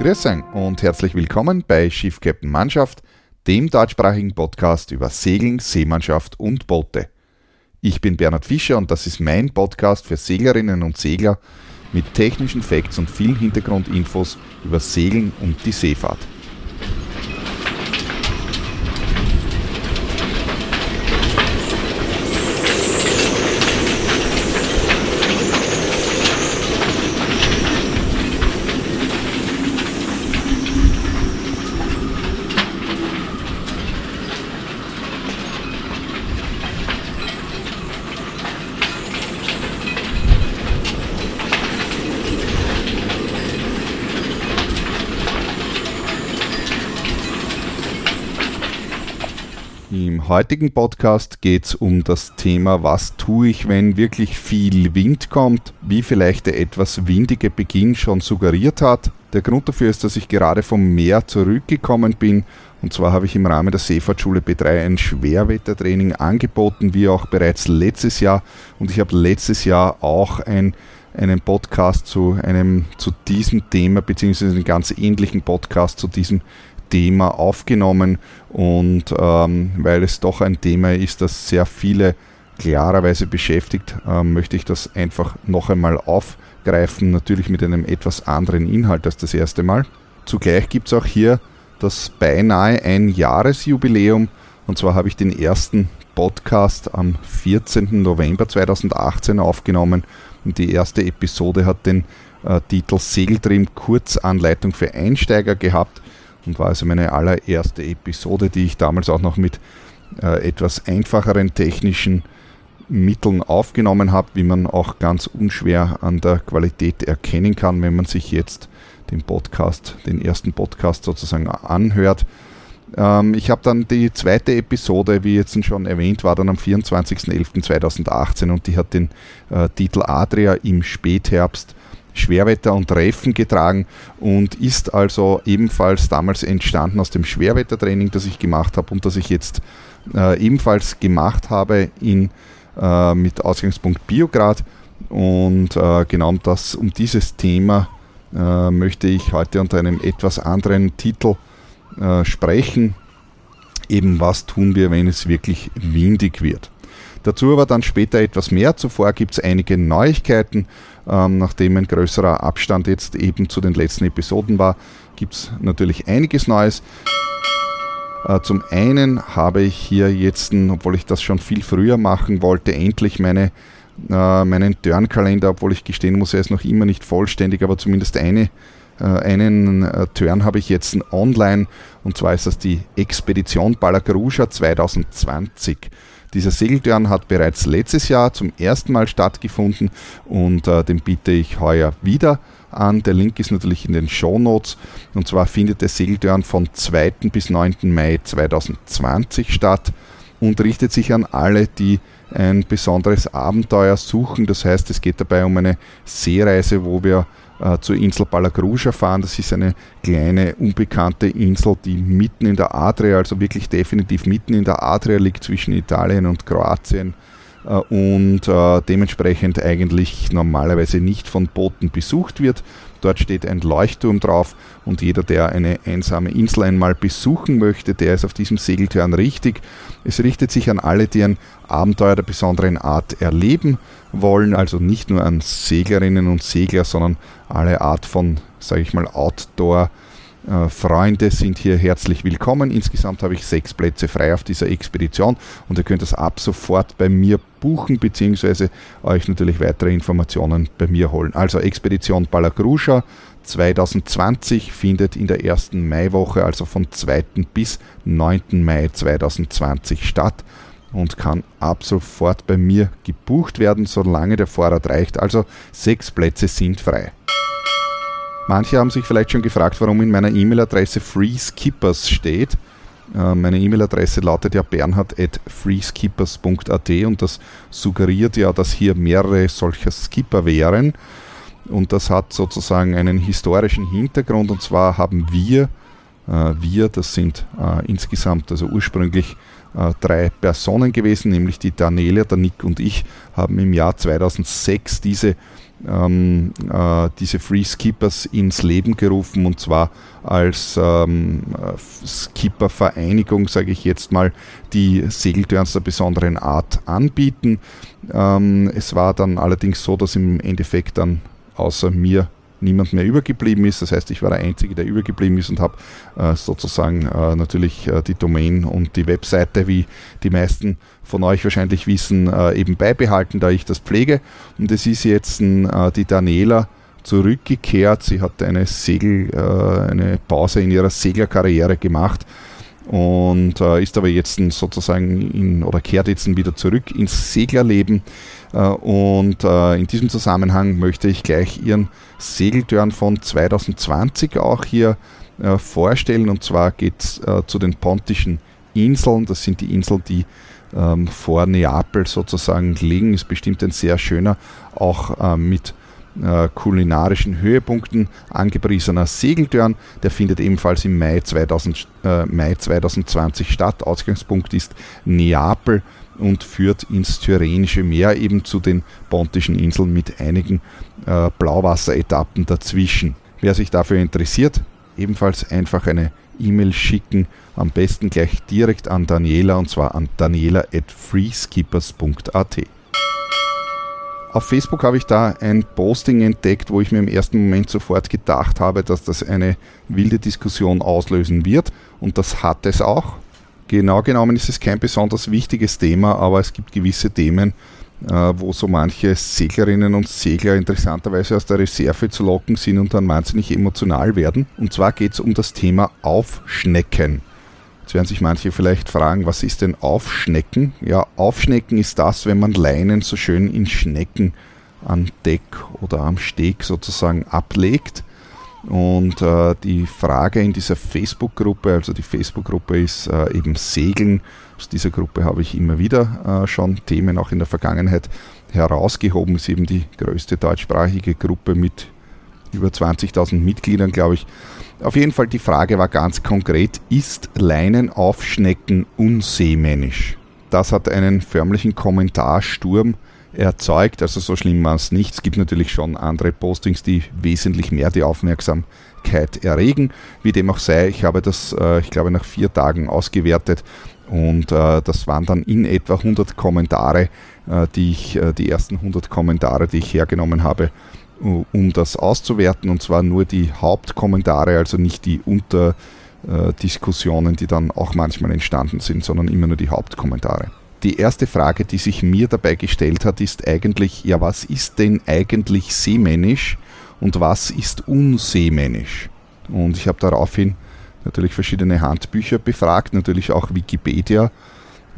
Grüß und herzlich willkommen bei Schiff Captain Mannschaft, dem deutschsprachigen Podcast über Segeln, Seemannschaft und Boote. Ich bin Bernhard Fischer und das ist mein Podcast für Seglerinnen und Segler mit technischen Facts und vielen Hintergrundinfos über Segeln und die Seefahrt. Im heutigen Podcast geht es um das Thema, was tue ich, wenn wirklich viel Wind kommt, wie vielleicht der etwas windige Beginn schon suggeriert hat. Der Grund dafür ist, dass ich gerade vom Meer zurückgekommen bin und zwar habe ich im Rahmen der Seefahrtschule B3 ein Schwerwettertraining angeboten, wie auch bereits letztes Jahr und ich habe letztes Jahr auch ein einen Podcast zu einem zu diesem Thema beziehungsweise einen ganz ähnlichen Podcast zu diesem Thema aufgenommen und ähm, weil es doch ein Thema ist, das sehr viele klarerweise beschäftigt, ähm, möchte ich das einfach noch einmal aufgreifen, natürlich mit einem etwas anderen Inhalt als das erste Mal. Zugleich gibt es auch hier das beinahe ein Jahresjubiläum und zwar habe ich den ersten Podcast am 14. November 2018 aufgenommen und die erste Episode hat den äh, Titel Segeltrim Kurzanleitung für Einsteiger gehabt und war also meine allererste Episode, die ich damals auch noch mit äh, etwas einfacheren technischen Mitteln aufgenommen habe, wie man auch ganz unschwer an der Qualität erkennen kann, wenn man sich jetzt den Podcast, den ersten Podcast sozusagen anhört. Ähm, ich habe dann die zweite Episode, wie jetzt schon erwähnt, war dann am 24.11.2018 und die hat den äh, Titel Adria im Spätherbst Schwerwetter und Reifen getragen und ist also ebenfalls damals entstanden aus dem Schwerwettertraining, das ich gemacht habe und das ich jetzt äh, ebenfalls gemacht habe in, äh, mit Ausgangspunkt Biograd. Und äh, genau das, um dieses Thema äh, möchte ich heute unter einem etwas anderen Titel äh, sprechen. Eben was tun wir, wenn es wirklich windig wird. Dazu aber dann später etwas mehr. Zuvor gibt es einige Neuigkeiten. Ähm, nachdem ein größerer Abstand jetzt eben zu den letzten Episoden war, gibt es natürlich einiges Neues. Äh, zum einen habe ich hier jetzt, obwohl ich das schon viel früher machen wollte, endlich meine, äh, meinen Turnkalender, obwohl ich gestehen muss, er ist noch immer nicht vollständig, aber zumindest eine äh, einen äh, Turn habe ich jetzt online und zwar ist das die Expedition Balagruja 2020. Dieser Segeltörn hat bereits letztes Jahr zum ersten Mal stattgefunden und äh, den biete ich heuer wieder an. Der Link ist natürlich in den Show Notes. Und zwar findet der Segeltörn von 2. bis 9. Mai 2020 statt und richtet sich an alle, die ein besonderes Abenteuer suchen. Das heißt, es geht dabei um eine Seereise, wo wir äh, zur Insel Palagruja fahren. Das ist eine kleine, unbekannte Insel, die mitten in der Adria, also wirklich definitiv mitten in der Adria liegt zwischen Italien und Kroatien äh, und äh, dementsprechend eigentlich normalerweise nicht von Booten besucht wird. Dort steht ein Leuchtturm drauf und jeder, der eine einsame Insel einmal besuchen möchte, der ist auf diesem Segeltörn richtig. Es richtet sich an alle, die ein Abenteuer der besonderen Art erleben wollen, also nicht nur an Seglerinnen und Segler, sondern alle Art von, sage ich mal, Outdoor- äh, Freunde sind hier herzlich willkommen. Insgesamt habe ich sechs Plätze frei auf dieser Expedition und ihr könnt das ab sofort bei mir buchen bzw. euch natürlich weitere Informationen bei mir holen. Also Expedition Palagruja 2020 findet in der ersten Maiwoche, also von 2. bis 9. Mai 2020 statt und kann ab sofort bei mir gebucht werden, solange der Vorrat reicht. Also sechs Plätze sind frei. Manche haben sich vielleicht schon gefragt, warum in meiner E-Mail-Adresse FreeSkippers steht. Äh, meine E-Mail-Adresse lautet ja bernhard.freeskippers.at und das suggeriert ja, dass hier mehrere solcher Skipper wären. Und das hat sozusagen einen historischen Hintergrund und zwar haben wir, äh, wir, das sind äh, insgesamt, also ursprünglich äh, drei Personen gewesen, nämlich die Daniela, der Nick und ich, haben im Jahr 2006 diese ähm, äh, diese Free Skippers ins Leben gerufen und zwar als ähm, Skipper-Vereinigung, sage ich jetzt mal, die Segeltörns der besonderen Art anbieten. Ähm, es war dann allerdings so, dass im Endeffekt dann außer mir niemand mehr übergeblieben ist. Das heißt, ich war der Einzige, der übergeblieben ist und habe äh, sozusagen äh, natürlich äh, die Domain und die Webseite, wie die meisten von euch wahrscheinlich wissen, äh, eben beibehalten, da ich das pflege. Und es ist jetzt äh, die Daniela zurückgekehrt. Sie hat eine Segel, äh, eine Pause in ihrer Seglerkarriere gemacht und ist aber jetzt sozusagen in, oder kehrt jetzt wieder zurück ins Seglerleben. Äh, und äh, in diesem Zusammenhang möchte ich gleich ihren Segeltörn von 2020 auch hier äh, vorstellen. Und zwar geht es zu den Pontischen Inseln. Das sind die Inseln, die ähm, vor Neapel sozusagen liegen. Ist bestimmt ein sehr schöner, auch mit kulinarischen Höhepunkten angepriesener Segeltörn. Der findet ebenfalls im Mai, 2000, äh, Mai 2020 statt. Ausgangspunkt ist Neapel und führt ins Tyrrhenische Meer, eben zu den Pontischen Inseln mit einigen äh, Blauwasseretappen dazwischen. Wer sich dafür interessiert, ebenfalls einfach eine E-Mail schicken, am besten gleich direkt an Daniela und zwar an daniela at freeskippers.at. Auf Facebook habe ich da ein Posting entdeckt, wo ich mir im ersten Moment sofort gedacht habe, dass das eine wilde Diskussion auslösen wird. Und das hat es auch. Genau genommen ist es kein besonders wichtiges Thema, aber es gibt gewisse Themen, äh, wo so manche Seglerinnen und Segler interessanterweise aus der Reserve zu locken sind und dann wahnsinnig emotional werden. Und zwar geht es um das Thema Aufschnecken. Jetzt werden sich manche vielleicht fragen, was ist denn Aufschnecken? Ja, Aufschnecken ist das, wenn man Leinen so schön in Schnecken am Deck oder am Steg sozusagen ablegt. Und äh, die Frage in dieser Facebook-Gruppe, also die Facebook-Gruppe ist äh, eben Segeln. Aus dieser Gruppe habe ich immer wieder äh, schon Themen auch in der Vergangenheit herausgehoben. Ist eben die größte deutschsprachige Gruppe mit über 20.000 Mitgliedern, glaube ich. Auf jeden Fall die Frage war ganz konkret, ist Leinenaufschnecken unseemännisch? Das hat einen förmlichen Kommentarsturm erzeugt, also so schlimm war es nicht. Es gibt natürlich schon andere Postings, die wesentlich mehr die Aufmerksamkeit erregen. Wie dem auch sei, ich habe das, äh, ich glaube, nach vier Tagen ausgewertet und äh, das waren dann in etwa 100 Kommentare, äh, die ich, die ersten 100 Kommentare, die ich hergenommen habe, um das auszuwerten und zwar nur die Hauptkommentare, also nicht die Unterdiskussionen, die dann auch manchmal entstanden sind, sondern immer nur die Hauptkommentare. Die erste Frage, die sich mir dabei gestellt hat, ist eigentlich, ja, was ist denn eigentlich seemännisch und was ist unseemännisch? Und ich habe daraufhin natürlich verschiedene Handbücher befragt, natürlich auch Wikipedia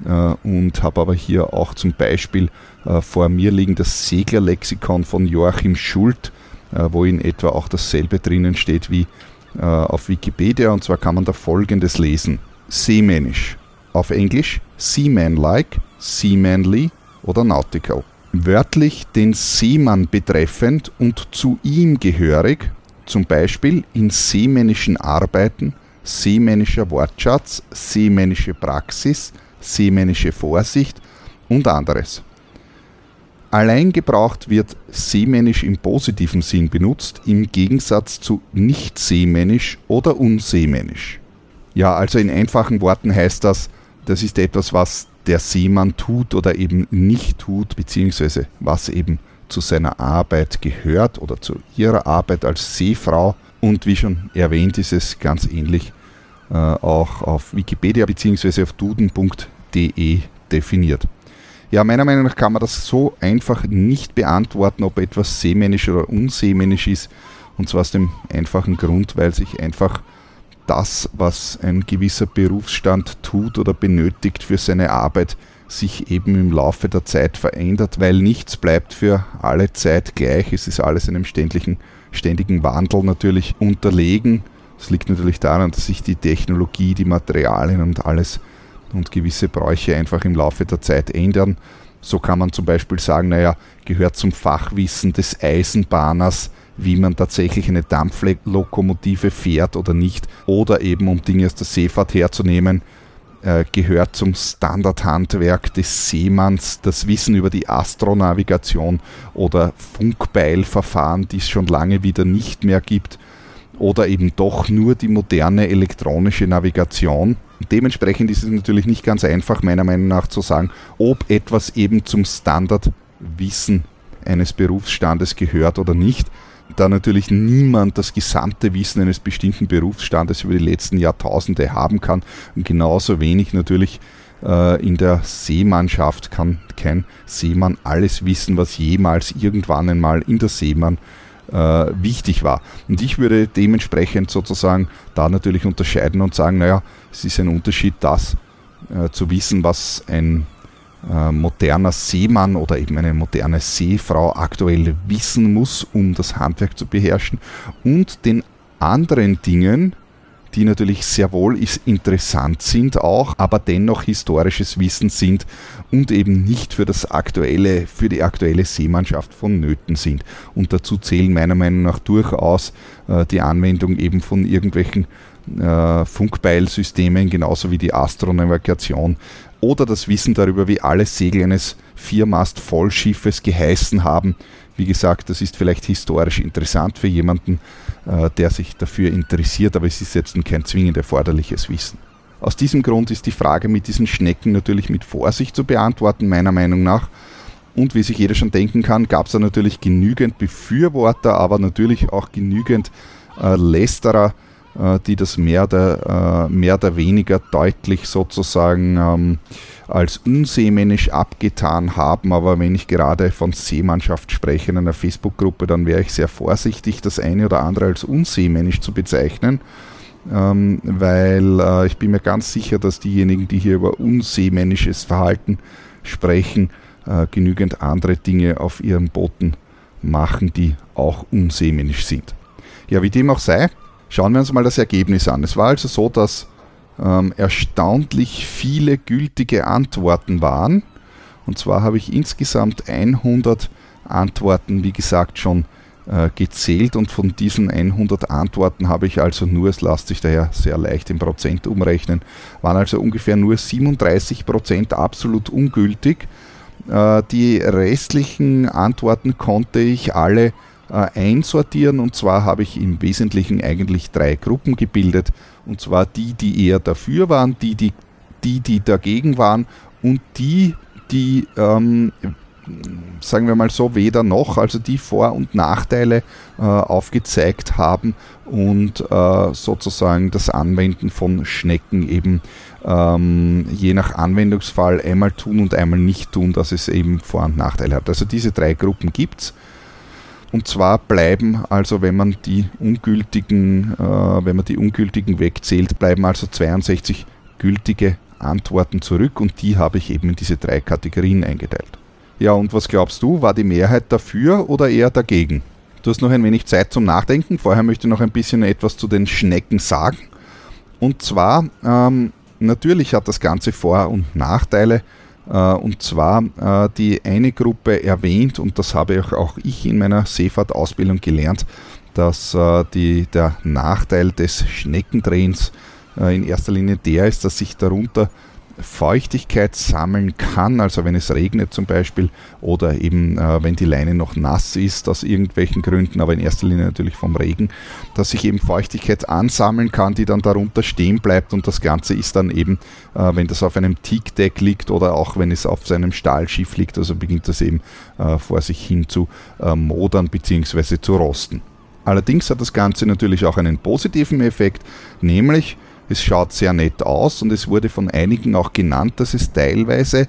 äh, und habe aber hier auch zum Beispiel äh, vor mir liegen das Seglerlexikon von Joachim Schult, äh, wo in etwa auch dasselbe drinnen steht wie auf Wikipedia und zwar kann man da folgendes lesen. Seemännisch. Auf Englisch Seaman-like, Seamanly oder Nautical. Wörtlich den Seemann betreffend und zu ihm gehörig, zum Beispiel in seemännischen Arbeiten, seemännischer Wortschatz, seemännische Praxis, seemännische Vorsicht und anderes. Allein gebraucht wird seemännisch im positiven Sinn benutzt, im Gegensatz zu nicht seemännisch oder unseemännisch. Ja, also in einfachen Worten heißt das, das ist etwas, was der Seemann tut oder eben nicht tut, beziehungsweise was eben zu seiner Arbeit gehört oder zu ihrer Arbeit als Seefrau. Und wie schon erwähnt, ist es ganz ähnlich äh, auch auf Wikipedia bzw. auf duden.de definiert. Ja, meiner Meinung nach kann man das so einfach nicht beantworten, ob etwas seemännisch oder unseemännisch ist. Und zwar aus dem einfachen Grund, weil sich einfach das, was ein gewisser Berufsstand tut oder benötigt für seine Arbeit, sich eben im Laufe der Zeit verändert, weil nichts bleibt für alle Zeit gleich. Es ist alles einem ständigen, ständigen Wandel natürlich unterlegen. Das liegt natürlich daran, dass sich die Technologie, die Materialien und alles und gewisse Bräuche einfach im Laufe der Zeit ändern. So kann man zum Beispiel sagen, naja, gehört zum Fachwissen des Eisenbahners, wie man tatsächlich eine Dampflokomotive fährt oder nicht. Oder eben, um Dinge aus der Seefahrt herzunehmen, äh, gehört zum Standardhandwerk des Seemanns das Wissen über die Astronavigation oder Funkbeilverfahren, die es schon lange wieder nicht mehr gibt oder eben doch nur die moderne elektronische Navigation. Dementsprechend ist es natürlich nicht ganz einfach, meiner Meinung nach zu sagen, ob etwas eben zum Standardwissen eines Berufsstandes gehört oder nicht, da natürlich niemand das gesamte Wissen eines bestimmten Berufsstandes über die letzten Jahrtausende haben kann und genauso wenig natürlich äh, in der Seemannschaft kann kein Seemann alles wissen, was jemals irgendwann einmal in der Seemann äh, wichtig war. Und ich würde dementsprechend sozusagen da natürlich unterscheiden und sagen, naja, es ist ein Unterschied, das äh, zu wissen, was ein moderner Seemann oder eben eine moderne Seefrau aktuell wissen muss, um das Handwerk zu beherrschen und den anderen Dingen, die natürlich sehr wohl interessant sind auch, aber dennoch historisches Wissen sind und eben nicht für das aktuelle, für die aktuelle Seemannschaft vonnöten sind. Und dazu zählen meiner Meinung nach durchaus äh, die Anwendung eben von irgendwelchen äh, Funkbeilsystemen, genauso wie die Astronavigation oder das Wissen darüber, wie alle Segel eines Viermast-Vollschiffes geheißen haben. Wie gesagt, das ist vielleicht historisch interessant für jemanden, äh, der sich dafür interessiert, aber es ist jetzt kein zwingend erforderliches Wissen. Aus diesem Grund ist die Frage mit diesen Schnecken natürlich mit Vorsicht zu beantworten, meiner Meinung nach. Und wie sich jeder schon denken kann, gab es da natürlich genügend Befürworter, aber natürlich auch genügend äh, Lästerer, die das mehr oder, äh, mehr oder weniger deutlich sozusagen ähm, als unseemännisch abgetan haben. Aber wenn ich gerade von Seemannschaft spreche in einer Facebook-Gruppe, dann wäre ich sehr vorsichtig, das eine oder andere als unseemännisch zu bezeichnen. Ähm, weil äh, ich bin mir ganz sicher, dass diejenigen, die hier über unseemännisches Verhalten sprechen, äh, genügend andere Dinge auf ihren Booten machen, die auch unseemännisch sind. Ja, wie dem auch sei, Schauen wir uns mal das Ergebnis an. Es war also so, dass ähm, erstaunlich viele gültige Antworten waren. Und zwar habe ich insgesamt 100 Antworten, wie gesagt, schon äh, gezählt und von diesen 100 Antworten habe ich also nur, es lässt sich daher sehr leicht in Prozent umrechnen, waren also ungefähr nur 37 Prozent absolut ungültig. Äh, die restlichen Antworten konnte ich alle einsortieren. Und zwar habe ich im Wesentlichen eigentlich drei Gruppen gebildet. Und zwar die, die eher dafür waren, die, die, die, die dagegen waren und die, die, ähm, sagen wir mal so, weder noch, also die Vor- und Nachteile äh, aufgezeigt haben und äh, sozusagen das Anwenden von Schnecken eben ähm, je nach Anwendungsfall einmal tun und einmal nicht tun, dass es eben Vor- und Nachteile hat. Also diese drei Gruppen gibt es. Und zwar bleiben also, wenn man die ungültigen, äh, wenn man die ungültigen wegzählt, bleiben also 62 gültige Antworten zurück und die habe ich eben in diese drei Kategorien eingeteilt. Ja, und was glaubst du, war die Mehrheit dafür oder eher dagegen? Du hast noch ein wenig Zeit zum Nachdenken. Vorher möchte ich noch ein bisschen etwas zu den Schnecken sagen. Und zwar, ähm, natürlich hat das Ganze Vor- und Nachteile. Äh, und zwar äh, die eine Gruppe erwähnt, und das habe auch ich in meiner Seefahrtausbildung gelernt, dass äh, die, der Nachteil des Schneckendrehens in erster Linie der ist, dass sich darunter Feuchtigkeit sammeln kann, also wenn es regnet zum Beispiel oder eben äh, wenn die Leine noch nass ist aus irgendwelchen Gründen, aber in erster Linie natürlich vom Regen, dass sich eben Feuchtigkeit ansammeln kann, die dann darunter stehen bleibt und das Ganze ist dann eben, äh, wenn das auf einem Teakdeck liegt oder auch wenn es auf seinem Stahlschiff liegt, also beginnt das eben äh, vor sich hin zu äh, modern bzw. zu rosten. Allerdings hat das Ganze natürlich auch einen positiven Effekt, nämlich es schaut sehr nett aus und es wurde von einigen auch genannt, dass es teilweise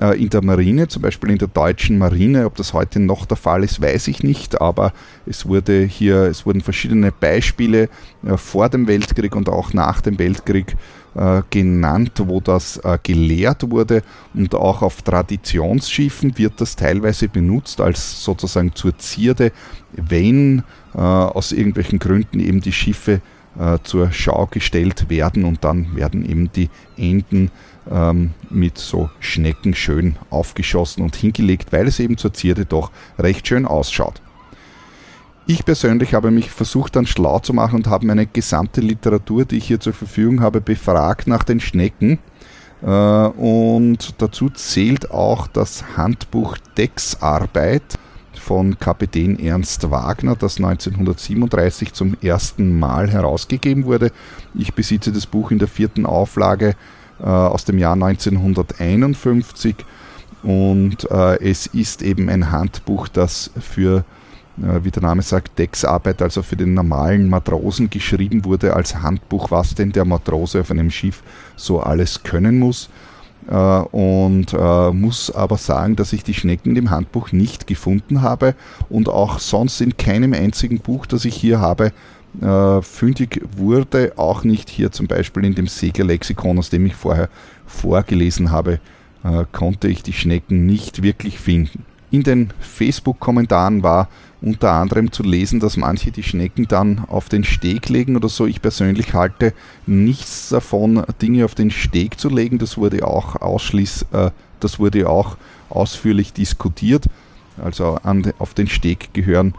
äh, in der Marine, zum Beispiel in der deutschen Marine, ob das heute noch der Fall ist, weiß ich nicht, aber es wurde hier, es wurden verschiedene Beispiele äh, vor dem Weltkrieg und auch nach dem Weltkrieg äh, genannt, wo das gelehrt wurde und auch auf Traditionsschiffen wird das teilweise benutzt als sozusagen zur Zierde, wenn aus irgendwelchen Gründen eben die Schiffe äh, zur Schau gestellt werden und dann werden eben die Enden ähm, mit so Schnecken schön aufgeschossen und hingelegt, weil es eben zur Zierde doch recht schön ausschaut. Ich persönlich habe mich versucht dann schlau zu machen und habe meine gesamte Literatur, die ich hier zur Verfügung habe, befragt nach den Schnecken. Äh, und dazu zählt auch das Handbuch Decksarbeit von Kapitän Ernst Wagner, das 1937 zum ersten Mal herausgegeben wurde. Ich besitze das Buch in der vierten Auflage äh, aus dem Jahr 1951 und äh, es ist eben ein Handbuch, das für äh, wie der Name sagt, Decksarbeit, also für den normalen Matrosen geschrieben wurde als Handbuch, was denn der Matrose auf einem Schiff so alles können muss. Äh, und äh, muss aber sagen, dass ich die Schnecken dem Handbuch nicht gefunden habe und auch sonst in keinem einzigen Buch, das ich hier habe, fündig wurde, auch nicht hier zum Beispiel in dem Seglerlexikon, aus dem ich vorher vorgelesen habe, konnte ich die Schnecken nicht wirklich finden. In den Facebook-Kommentaren war unter anderem zu lesen, dass manche die Schnecken dann auf den Steg legen oder so. Ich persönlich halte nichts davon, Dinge auf den Steg zu legen. Das wurde auch ausschließ, äh, das wurde auch ausführlich diskutiert. Also an, auf den Steg gehören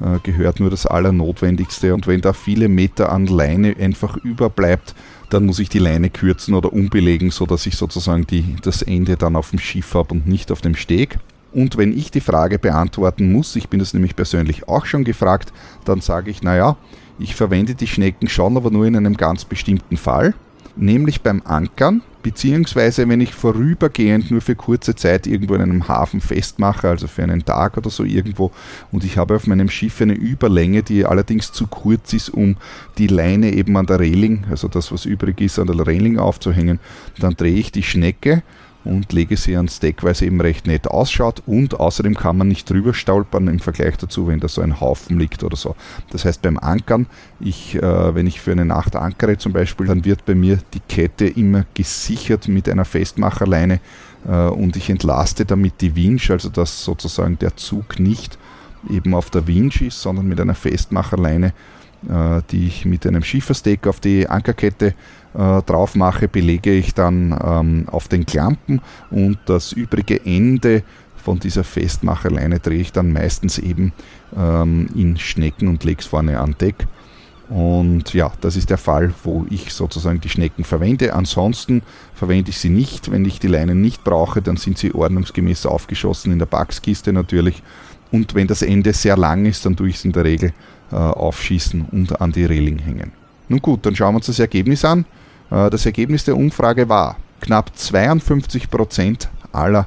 äh, gehört nur das Allernotwendigste. Und wenn da viele Meter an Leine einfach überbleibt, dann muss ich die Leine kürzen oder umbelegen, sodass ich sozusagen die, das Ende dann auf dem Schiff habe und nicht auf dem Steg. Und wenn ich die Frage beantworten muss, ich bin das nämlich persönlich auch schon gefragt, dann sage ich, naja, ich verwende die Schnecken schon, aber nur in einem ganz bestimmten Fall, nämlich beim Ankern, beziehungsweise wenn ich vorübergehend nur für kurze Zeit irgendwo in einem Hafen festmache, also für einen Tag oder so irgendwo, und ich habe auf meinem Schiff eine Überlänge, die allerdings zu kurz ist, um die Leine eben an der Reling, also das, was übrig ist, an der Reling aufzuhängen, dann drehe ich die Schnecke und lege sie ans Deck, weil sie eben recht nett ausschaut und außerdem kann man nicht drüber stolpern im Vergleich dazu, wenn da so ein Haufen liegt oder so. Das heißt beim Ankern, ich, äh, wenn ich für eine Nacht ankere zum Beispiel, dann wird bei mir die Kette immer gesichert mit einer Festmacherleine äh, und ich entlaste damit die Winch, also dass sozusagen der Zug nicht eben auf der Winch ist, sondern mit einer Festmacherleine, die ich mit einem Schiefersteak auf die Ankerkette äh, drauf mache, belege ich dann ähm, auf den Klampen und das übrige Ende von dieser Festmacherleine drehe ich dann meistens eben ähm, in Schnecken und lege es vorne an Deck. Und ja, das ist der Fall, wo ich sozusagen die Schnecken verwende. Ansonsten verwende ich sie nicht. Wenn ich die Leinen nicht brauche, dann sind sie ordnungsgemäß aufgeschossen in der Backskiste natürlich. Und wenn das Ende sehr lang ist, dann tue ich es in der Regel äh, aufschießen und an die Reling hängen. Nun gut, dann schauen wir uns das Ergebnis an. Äh, das Ergebnis der Umfrage war, knapp 52 Prozent aller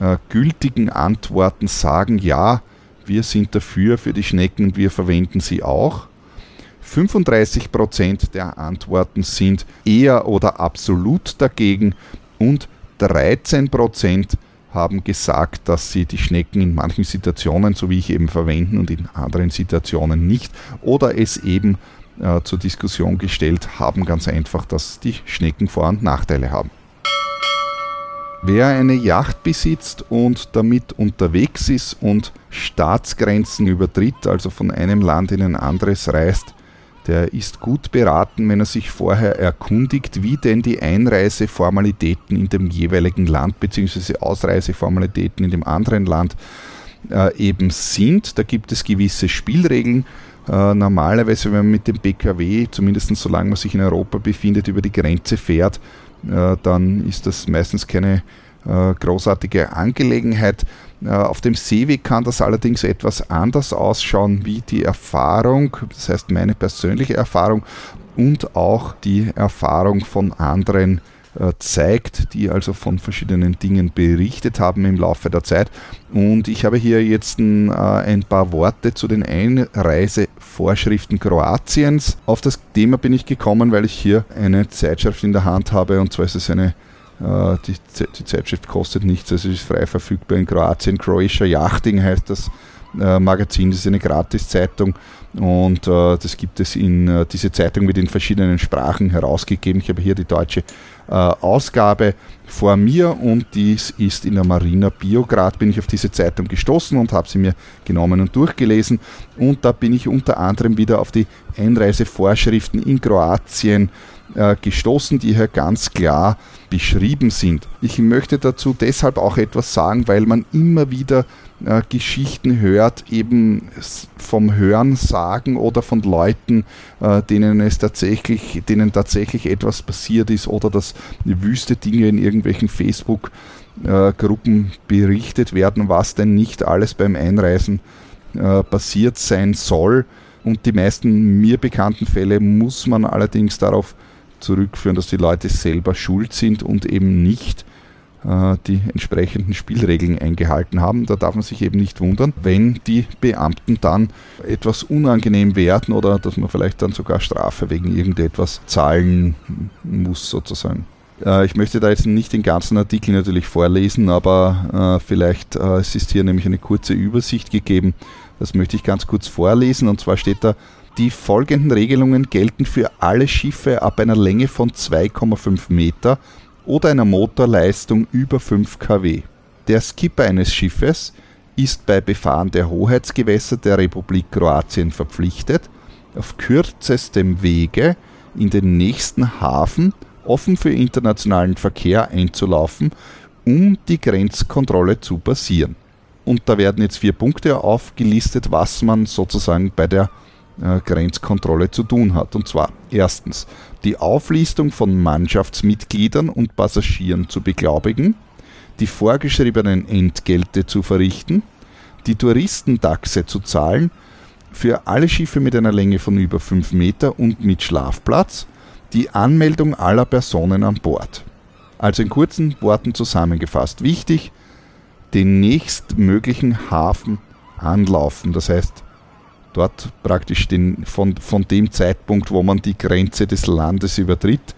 äh, gültigen Antworten sagen ja, wir sind dafür für die Schnecken wir verwenden sie auch. 35 Prozent der Antworten sind eher oder absolut dagegen und 13 Prozent haben gesagt, dass sie die Schnecken in manchen Situationen, so wie ich eben verwenden und in anderen Situationen nicht oder es eben äh, zur Diskussion gestellt haben, ganz einfach, dass die Schnecken Vor- und Nachteile haben. Wer eine Yacht besitzt und damit unterwegs ist und Staatsgrenzen übertritt, also von einem Land in ein anderes reist, der ist gut beraten, wenn er sich vorher erkundigt, wie denn die Einreiseformalitäten in dem jeweiligen Land bzw. Ausreiseformalitäten in dem anderen Land äh, eben sind. Da gibt es gewisse Spielregeln, äh, normalerweise, wenn man mit dem BKW, zumindest solange man sich in Europa befindet, über die Grenze fährt, äh, dann ist das meistens keine großartige Angelegenheit. Äh, auf dem Seeweg kann das allerdings etwas anders ausschauen, wie die Erfahrung, das heißt meine persönliche Erfahrung und auch die Erfahrung von anderen äh, zeigt, die also von verschiedenen Dingen berichtet haben im Laufe der Zeit. Und ich habe hier jetzt ein, äh, paar Worte zu den Einreisevorschriften Kroatiens. Auf das Thema bin ich gekommen, weil ich hier eine Zeitschrift in der Hand habe und zwar ist es eine äh, die, die, Zeitschrift kostet nichts, also ist frei verfügbar in Kroatien. Croatia Yachting heißt das Magazin, das ist eine Gratiszeitung und äh, das gibt es in, äh, diese Zeitung wird in verschiedenen Sprachen herausgegeben. Ich habe hier die deutsche äh, Ausgabe vor mir und dies ist in der Marina Biograd. Bin ich auf diese Zeitung gestoßen und habe sie mir genommen und durchgelesen. Und da bin ich unter anderem wieder auf die Einreisevorschriften in Kroatien äh, gestoßen, die hier ganz klar beschrieben sind. Ich möchte dazu deshalb auch etwas sagen, weil man immer wieder äh, Geschichten hört, eben vom Hören sagen oder von Leuten, äh, denen es tatsächlich, denen tatsächlich etwas passiert ist oder dass wüste Dinge in irgendwelchen Facebook äh, Gruppen berichtet werden, was denn nicht alles beim Einreisen äh, passiert sein soll. Und die meisten mir bekannten Fälle muss man allerdings darauf zurückführen, dass die Leute selber schuld sind und eben nicht äh, die entsprechenden Spielregeln eingehalten haben. Da darf man sich eben nicht wundern, wenn die Beamten dann etwas unangenehm werden oder dass man vielleicht dann sogar Strafe wegen irgendetwas zahlen muss sozusagen. Äh, ich möchte da jetzt nicht den ganzen Artikel natürlich vorlesen, aber äh, vielleicht, es ist hier nämlich eine kurze Übersicht gegeben. Das möchte ich ganz kurz vorlesen und zwar steht da, die folgenden Regelungen gelten für alle Schiffe ab einer Länge von 2,5 Meter oder einer Motorleistung über 5 kW. Der Skipper eines Schiffes ist bei Befahren der Hoheitsgewässer der Republik Kroatien verpflichtet, auf kürzestem Wege in den nächsten Hafen offen für internationalen Verkehr einzulaufen, um die Grenzkontrolle zu passieren. Und da werden jetzt vier Punkte aufgelistet, was man sozusagen bei der äh, Grenzkontrolle zu tun hat. Und zwar erstens die Auflistung von Mannschaftsmitgliedern und Passagieren zu beglaubigen, die vorgeschriebenen Entgelte zu verrichten, die Touristentaxe zu zahlen, für alle Schiffe mit einer Länge von über 5 Meter und mit Schlafplatz, die Anmeldung aller Personen an Bord. Also in kurzen Worten zusammengefasst. Wichtig, den nächstmöglichen Hafen anlaufen. Das heißt, dort praktisch den, von, von dem Zeitpunkt, wo man die Grenze des Landes übertritt.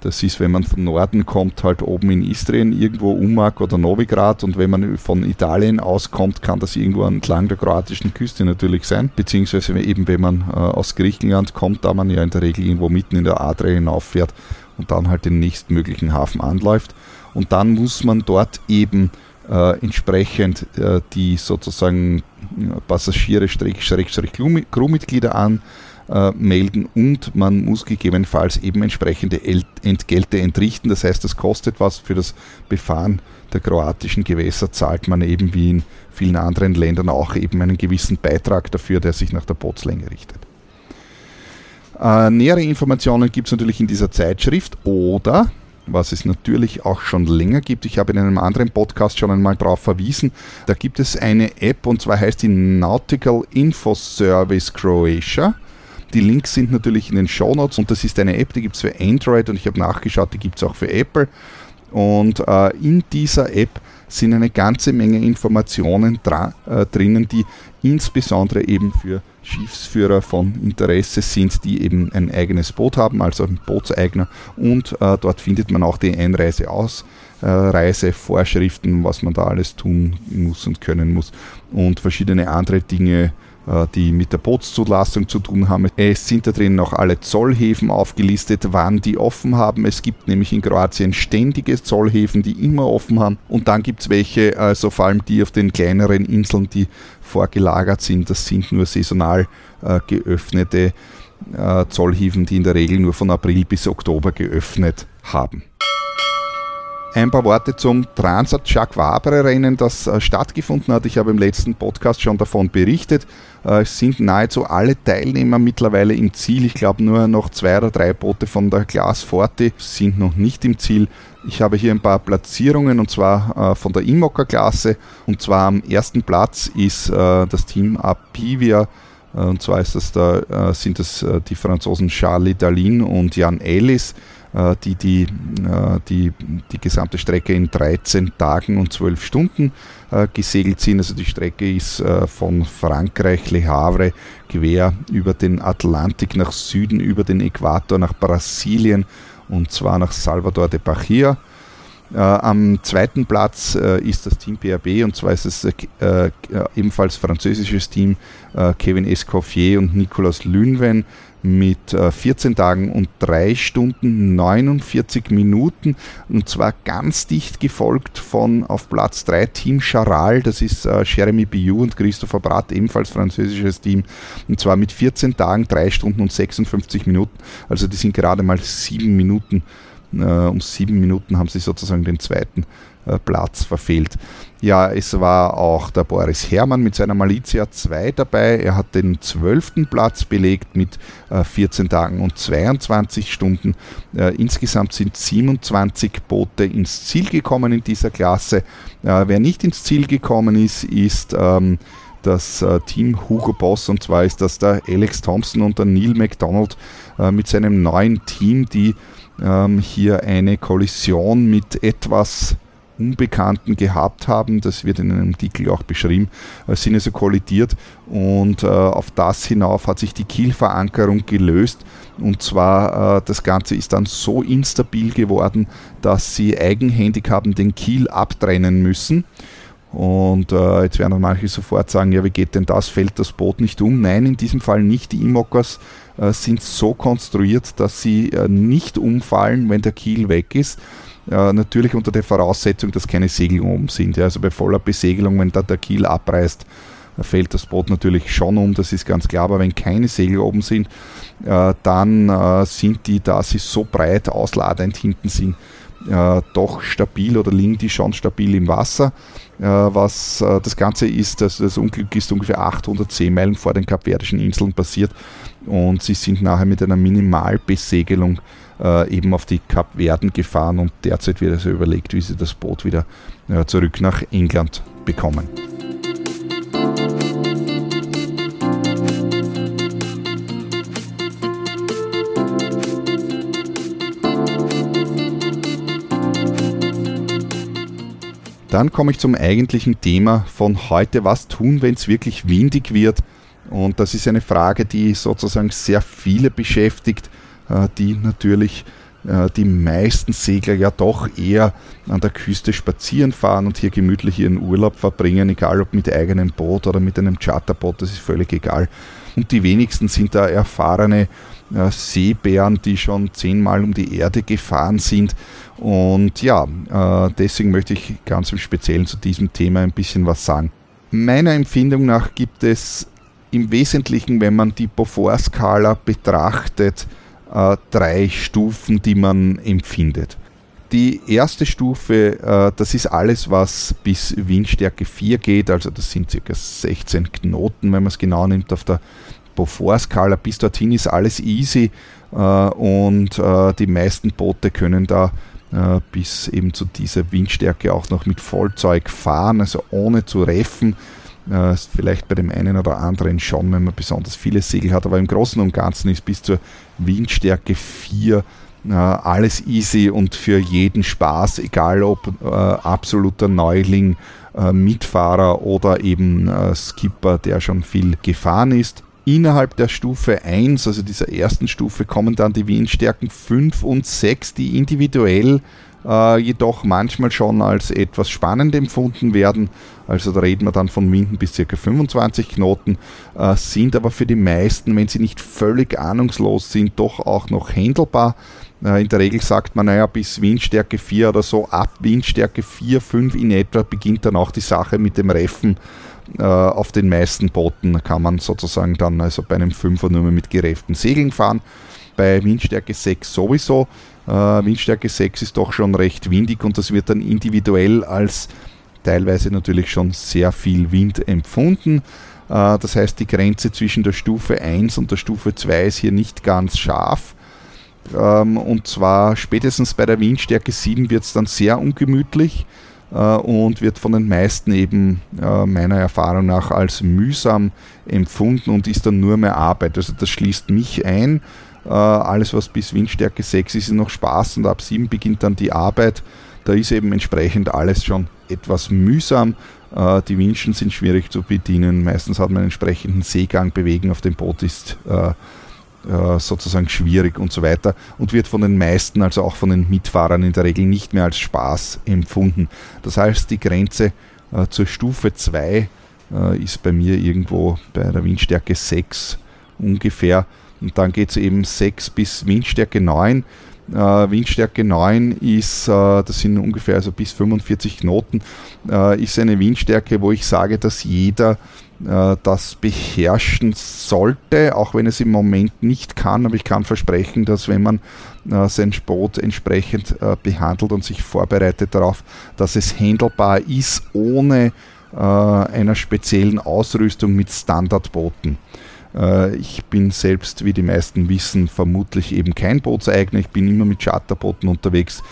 Das ist, wenn man von Norden kommt, halt oben in Istrien, irgendwo Umag oder Novigrad. Und wenn man von Italien auskommt, kann das irgendwo entlang der kroatischen Küste natürlich sein. Beziehungsweise eben, wenn man äh, aus Griechenland kommt, da man ja in der Regel irgendwo mitten in der Adria hinauffährt und dann halt den nächstmöglichen Hafen anläuft. Und dann muss man dort eben äh, entsprechend äh, die sozusagen Passagiere, Schrägstrich, Crewmitglieder anmelden und man muss gegebenenfalls eben entsprechende Entgelte entrichten. Das heißt, das kostet was für das Befahren der kroatischen Gewässer, zahlt man eben wie in vielen anderen Ländern auch eben einen gewissen Beitrag dafür, der sich nach der Bootslänge richtet. Äh, nähere Informationen gibt es natürlich in dieser Zeitschrift oder was es natürlich auch schon länger gibt. Ich habe in einem anderen Podcast schon einmal darauf verwiesen. Da gibt es eine App und zwar heißt die Nautical Info Service Croatia. Die Links sind natürlich in den Show Notes und das ist eine App, die gibt es für Android und ich habe nachgeschaut, die gibt es auch für Apple. Und äh, in dieser App sind eine ganze Menge Informationen äh, drinnen, die insbesondere eben für Schiffsführer von Interesse sind, die eben ein eigenes Boot haben, also ein Bootseigner. Und äh, dort findet man auch die Einreise aus. Äh, Reisevorschriften, was man da alles tun muss und können muss und verschiedene andere Dinge, äh, die mit der Bootszulassung zu tun haben. Es sind da drin noch alle Zollhäfen aufgelistet, wann die offen haben. Es gibt nämlich in Kroatien ständige Zollhäfen, die immer offen haben. Und dann gibt es welche, also vor allem die auf den kleineren Inseln, die vorgelagert sind. Das sind nur saisonal äh, geöffnete äh, Zollhäfen, die in der Regel nur von April bis Oktober geöffnet haben. Ein paar Worte zum Transat Jacques Vabre Rennen, das äh, stattgefunden hat. Ich habe im letzten Podcast schon davon berichtet. Äh, es sind nahezu alle Teilnehmer mittlerweile im Ziel. Ich glaube nur noch zwei oder drei Boote von der Glas Forte sind noch nicht im Ziel. Ich habe hier ein paar Platzierungen und zwar äh, von der Imoca Klasse. Und zwar am ersten Platz ist das Team Apivia und zwar das da, sind das die Franzosen Charlie Dalin und Jan Ellis. Äh, die die, äh, die die gesamte Strecke in 13 Tagen und 12 Stunden äh, gesegelt sind. Also die Strecke ist von Frankreich, Le Havre, quer über den Atlantik nach Süden, über den Äquator nach Brasilien und zwar nach Salvador de Bahia. Am zweiten Platz ist das Team PRB und zwar ist es ebenfalls französisches Team Kevin Escoffier und Nicolas Lünven mit 14 äh, Tagen und 3 Stunden 49 Minuten. Und zwar ganz dicht gefolgt von auf Platz 3 Team Charal, das ist äh, Jeremy Biou und Christopher Bratt, ebenfalls französisches Team. Und zwar mit 14 Tagen, 3 Stunden und 56 Minuten, also die sind gerade mal 7 Minuten, äh, um 7 Minuten haben sie sozusagen den zweiten Platz verfehlt. Ja, es war auch der Boris Herrmann mit seiner Malizia 2 dabei. Er hat den 12. Platz belegt mit 14 äh, Tagen und 22 Stunden. Äh, insgesamt sind 27 Boote ins Ziel gekommen in dieser Klasse. Wer nicht ins Ziel gekommen ist, ist ähm, das Team Hugo Boss und zwar ist das der Alex Thompson und der Neil McDonald mit seinem neuen Team, die ähm, hier eine Kollision mit etwas Unbekannten gehabt haben. Das wird in einem Artikel auch beschrieben, äh, sind also kollidiert und äh, auf das hinauf hat sich die Kielverankerung gelöst. Und zwar, äh, das Ganze ist dann so instabil geworden, dass sie eigenhändig haben den Kiel abtrennen müssen. Und äh, jetzt werden dann manche sofort sagen, ja, wie geht denn das? Fällt das Boot nicht um? Nein, in diesem Fall nicht. Die Imokers äh, sind so konstruiert, dass sie äh, nicht umfallen, wenn der Kiel weg ist. Äh, natürlich unter der Voraussetzung, dass keine Segel oben sind. Ja. Also bei voller Besegelung, wenn da der Kiel abreißt, äh, fällt das Boot natürlich schon um, das ist ganz klar. Aber wenn keine Segel oben sind, äh, dann äh, sind die, da sie so breit ausladend hinten sind, äh, doch stabil oder liegen die schon stabil im Wasser. Äh, was das Ganze ist, dass das Unglück ist ungefähr 800 Seemeilen vor den Kapverdischen Inseln passiert und sie sind nachher mit einer Minimalbesegelung äh, eben auf die Kapverden gefahren und derzeit wird also überlegt, wie sie das Boot wieder äh, zurück nach England bekommen. Dann komme ich zum eigentlichen Thema von heute. Was tun, wenn es wirklich windig wird? Und das ist eine Frage, die sozusagen sehr viele beschäftigt. Äh, die natürlich äh, die meisten Segler ja doch eher an der Küste spazieren fahren und hier gemütlich ihren Urlaub verbringen, egal ob mit eigenem Boot oder mit einem Charterboot, das ist völlig egal. Und die wenigsten sind da erfahrene äh, Seebären, die schon zehnmal um die Erde gefahren sind. Und ja, deswegen möchte ich ganz im Speziellen zu diesem Thema ein bisschen was sagen. Meiner Empfindung nach gibt es im Wesentlichen, wenn man die Beaufort-Skala betrachtet, äh, drei Stufen, die man empfindet. Die erste Stufe, äh, das ist alles, was bis Windstärke 4 geht, also das sind ca. 16 Knoten, wenn man es genau nimmt auf der Beaufort-Skala. Bis dorthin ist alles easy äh, und äh, die meisten Boote können da äh, bis eben zu dieser Windstärke auch noch mit Vollzeug fahren, also ohne zu reffen. Äh, vielleicht bei dem einen oder anderen schon, wenn man besonders viele Segel hat, aber im Großen und Ganzen ist bis zur Windstärke 4 äh, alles easy und für jeden Spaß, egal ob äh, absoluter Neuling, äh, Mitfahrer oder eben äh, Skipper, der schon viel gefahren ist. Innerhalb der Stufe 1, also dieser ersten Stufe, kommen dann die Windstärken 5 und 6, die individuell äh, jedoch manchmal schon als etwas spannend empfunden werden. Also da reden wir dann von Winden bis ca. 25 Knoten, äh, sind aber für die meisten, wenn sie nicht völlig ahnungslos sind, doch auch noch handelbar. Äh, in der Regel sagt man, naja, bis Windstärke 4 oder so, ab Windstärke 4, 5 in etwa beginnt dann auch die Sache mit dem Reffen. Äh, auf den meisten Booten kann man sozusagen dann also bei einem 5er nur mehr mit gerefften Segeln fahren. Bei Windstärke 6 sowieso. Äh, Windstärke 6 ist doch schon recht windig und das wird dann individuell als teilweise natürlich schon sehr viel Wind empfunden. Äh, das heißt, die Grenze zwischen der Stufe 1 und der Stufe 2 ist hier nicht ganz scharf. Ähm, und zwar spätestens bei der Windstärke 7 wird es dann sehr ungemütlich äh, und wird von den meisten eben meiner Erfahrung nach als mühsam empfunden und ist dann nur mehr Arbeit. Also das schließt mich ein. Äh, alles, was bis Windstärke 6 ist, ist noch Spaß und ab 7 beginnt dann die Arbeit. Da ist eben entsprechend alles schon etwas mühsam. Äh, die Winschen sind schwierig zu bedienen. Meistens hat man einen entsprechenden Seegang bewegen auf dem Boot ist äh, äh, sozusagen schwierig und so weiter und wird von den meisten, also auch von den Mitfahrern in der Regel nicht mehr als Spaß empfunden. Das heißt, die Grenze äh, zur Stufe 2 äh, ist bei mir irgendwo bei der Windstärke 6 ungefähr und dann geht es eben 6 bis Windstärke 9. Äh, Windstärke 9 ist, äh, das sind ungefähr also bis 45 Knoten, äh, ist eine Windstärke, wo ich sage, dass jeder äh, das beherrschen sollte, auch wenn es im Moment nicht kann. Aber ich kann versprechen, dass wenn man äh, sein Boot entsprechend äh, behandelt und sich vorbereitet darauf, dass es handelbar ist, ohne einer speziellen Ausrüstung mit Standardbooten. Ich bin selbst, wie die meisten wissen, vermutlich eben kein Bootseigner. Ich bin immer mit Charterbooten unterwegs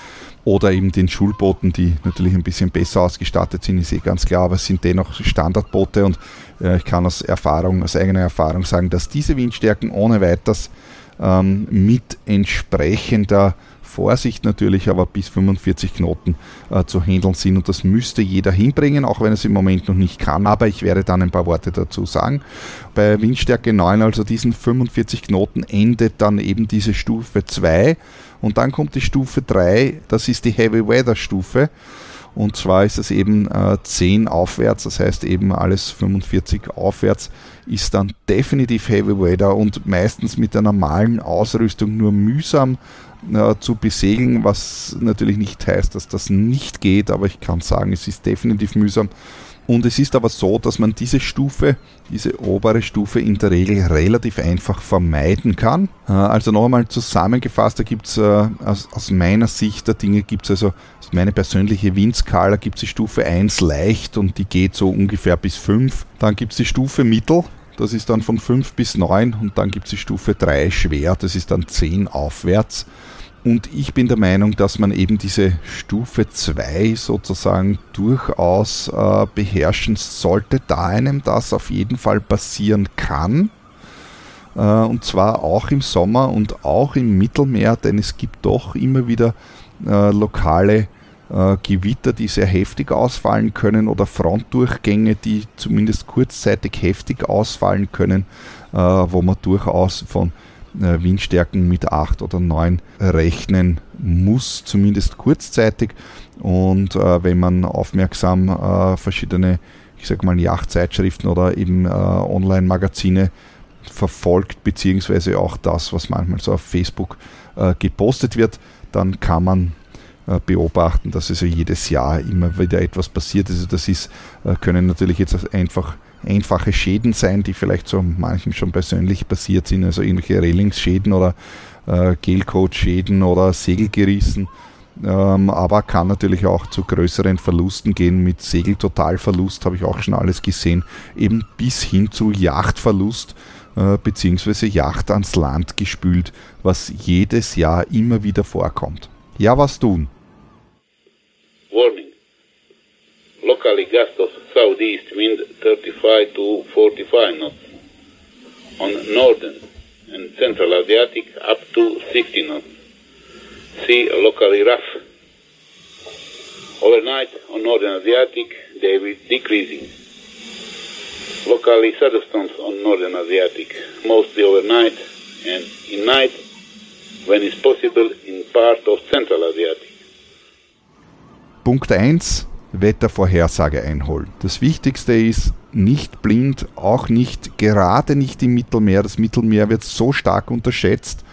oder eben den Schulbooten, die natürlich ein bisschen besser ausgestattet sind, ist eh ganz klar, aber es sind dennoch Standardboote und äh, ich kann aus Erfahrung, aus eigener Erfahrung sagen, dass diese Windstärken ohne weiteres ähm, mit entsprechender Vorsicht natürlich, aber bis 45 Knoten äh, zu handeln sind. Und das müsste jeder hinbringen, auch wenn es im Moment noch nicht kann, aber ich werde dann ein paar Worte dazu sagen. Bei Windstärke 9, also diesen 45 Knoten, endet dann eben diese Stufe 2 und dann kommt die Stufe 3, das ist die Heavy Weather Stufe. Und zwar ist es eben äh, 10 aufwärts, das heißt eben alles 45 aufwärts ist dann definitiv Heavy Weather. Und meistens mit der normalen Ausrüstung nur mühsam äh, zu besegeln, was natürlich nicht heißt, dass das nicht geht, aber ich kann sagen, es ist definitiv mühsam. Und es ist aber so, dass man diese Stufe, diese obere Stufe in der Regel relativ einfach vermeiden kann. Äh, also noch einmal zusammengefasst, da gibt es äh, aus, aus, meiner Sicht der Dinge, gibt es also meine persönliche Windskala, gibt es die Stufe 1 leicht und die geht so ungefähr bis 5. Dann gibt es die Stufe Mittel, das ist dann von 5 bis 9 und dann gibt es die Stufe 3 schwer, das ist dann 10 aufwärts. Und ich bin der Meinung, dass man eben diese Stufe 2 sozusagen durchaus äh, beherrschen sollte, da einem das auf jeden Fall passieren kann. Äh, und zwar auch im Sommer und auch im Mittelmeer, denn es gibt doch immer wieder äh, lokale äh, Gewitter, die sehr heftig ausfallen können oder Frontdurchgänge, die zumindest kurzzeitig heftig ausfallen können, äh, wo man durchaus von äh, Windstärken mit 8 oder 9 rechnen muss, zumindest kurzzeitig. Und äh, wenn man aufmerksam äh, verschiedene, ich sag mal, Yachtzeitschriften oder eben äh, Online-Magazine verfolgt, beziehungsweise auch das, was manchmal so auf Facebook äh, gepostet wird, dann kann man beobachten, dass also jedes Jahr immer wieder etwas passiert. Also das ist, können natürlich jetzt einfach einfache Schäden sein, die vielleicht so manchem schon persönlich passiert sind, also irgendwelche Railingsschäden oder äh, Gelcoat-Schäden oder Segelgerissen. Ähm, aber kann natürlich auch zu größeren Verlusten gehen. Mit Segeltotalverlust habe ich auch schon alles gesehen, eben bis hin zu Yachtverlust äh, bzw. Yacht ans Land gespült, was jedes Jahr immer wieder vorkommt. Ja, was tun? Warning. Locally gusts of southeast wind 35 to 45 knots. On northern and central Adriatic up to 60 knots. Sea locally rough. Overnight on northern Adriatic they will decreasing. Locally thunderstorms on northern Adriatic, mostly overnight and in night when it's possible in part of central Adriatic. Punkt 1 Wettervorhersage einholen. Das Wichtigste ist, nicht blind, auch nicht, gerade nicht im Mittelmeer. Das Mittelmeer wird so stark unterschätzt,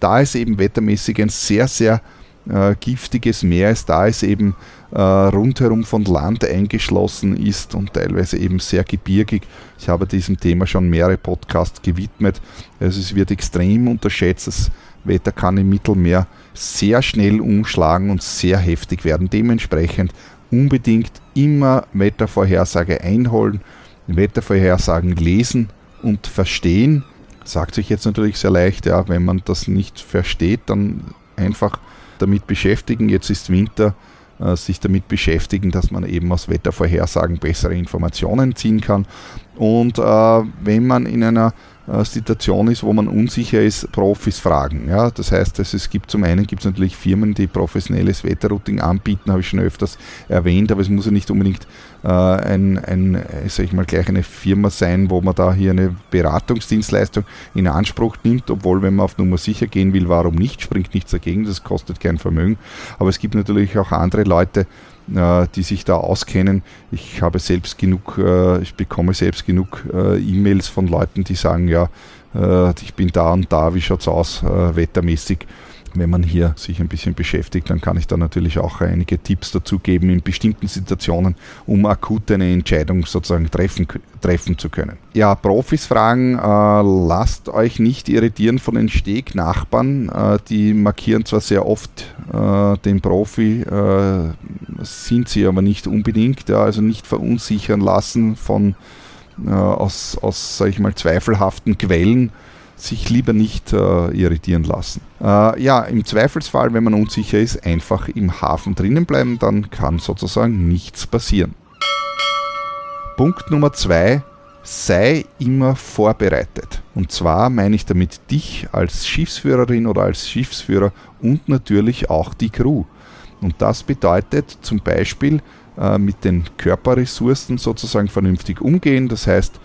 da es eben wettermäßig ein sehr, sehr äh, giftiges Meer ist, da es eben äh, rundherum von Land eingeschlossen ist und teilweise eben sehr gebirgig. Ich habe diesem Thema schon mehrere Podcasts gewidmet. Also es wird extrem unterschätzt. Das Wetter kann im Mittelmeer sehr schnell umschlagen und sehr heftig werden. Dementsprechend unbedingt immer Wettervorhersage einholen, Wettervorhersagen lesen und verstehen. Sagt sich jetzt natürlich sehr leicht, ja, wenn man das nicht versteht, dann einfach damit beschäftigen. Jetzt ist Winter, äh, sich damit beschäftigen, dass man eben aus Wettervorhersagen bessere Informationen ziehen kann. Und äh, wenn man in einer Situation ist, wo man unsicher ist, Profis fragen. Ja? Das heißt, also es gibt zum einen gibt es natürlich Firmen, die professionelles Wetterrouting anbieten, habe ich schon öfters erwähnt, aber es muss ja nicht unbedingt äh, ein, ein sag ich mal, gleich eine Firma sein, wo man da hier eine Beratungsdienstleistung in Anspruch nimmt, obwohl wenn man auf Nummer sicher gehen will, warum nicht, springt nichts dagegen, das kostet kein Vermögen. Aber es gibt natürlich auch andere Leute, äh, die sich da auskennen. Ich habe selbst genug, äh, ich bekomme selbst genug äh, E-Mails von Leuten, die sagen, ja, ich bin da und da, wie schaut es aus, wettermäßig wenn man hier sich ein bisschen beschäftigt, dann kann ich da natürlich auch einige Tipps dazu geben in bestimmten Situationen, um akut eine Entscheidung sozusagen treffen, treffen zu können. Ja, Profis fragen, äh, lasst euch nicht irritieren von den Stegnachbarn. Äh, die markieren zwar sehr oft äh, den Profi, äh, sind sie aber nicht unbedingt, ja, also nicht verunsichern lassen von äh, aus, aus sag ich mal, zweifelhaften Quellen sich lieber nicht äh, irritieren lassen. Äh, ja, im Zweifelsfall, wenn man unsicher ist, einfach im Hafen drinnen bleiben, dann kann sozusagen nichts passieren. Punkt Nummer zwei, sei immer vorbereitet. Und zwar meine ich damit dich als Schiffsführerin oder als Schiffsführer und natürlich auch die Crew. Und das bedeutet zum Beispiel äh, mit den Körperressourcen sozusagen vernünftig umgehen. Das heißt,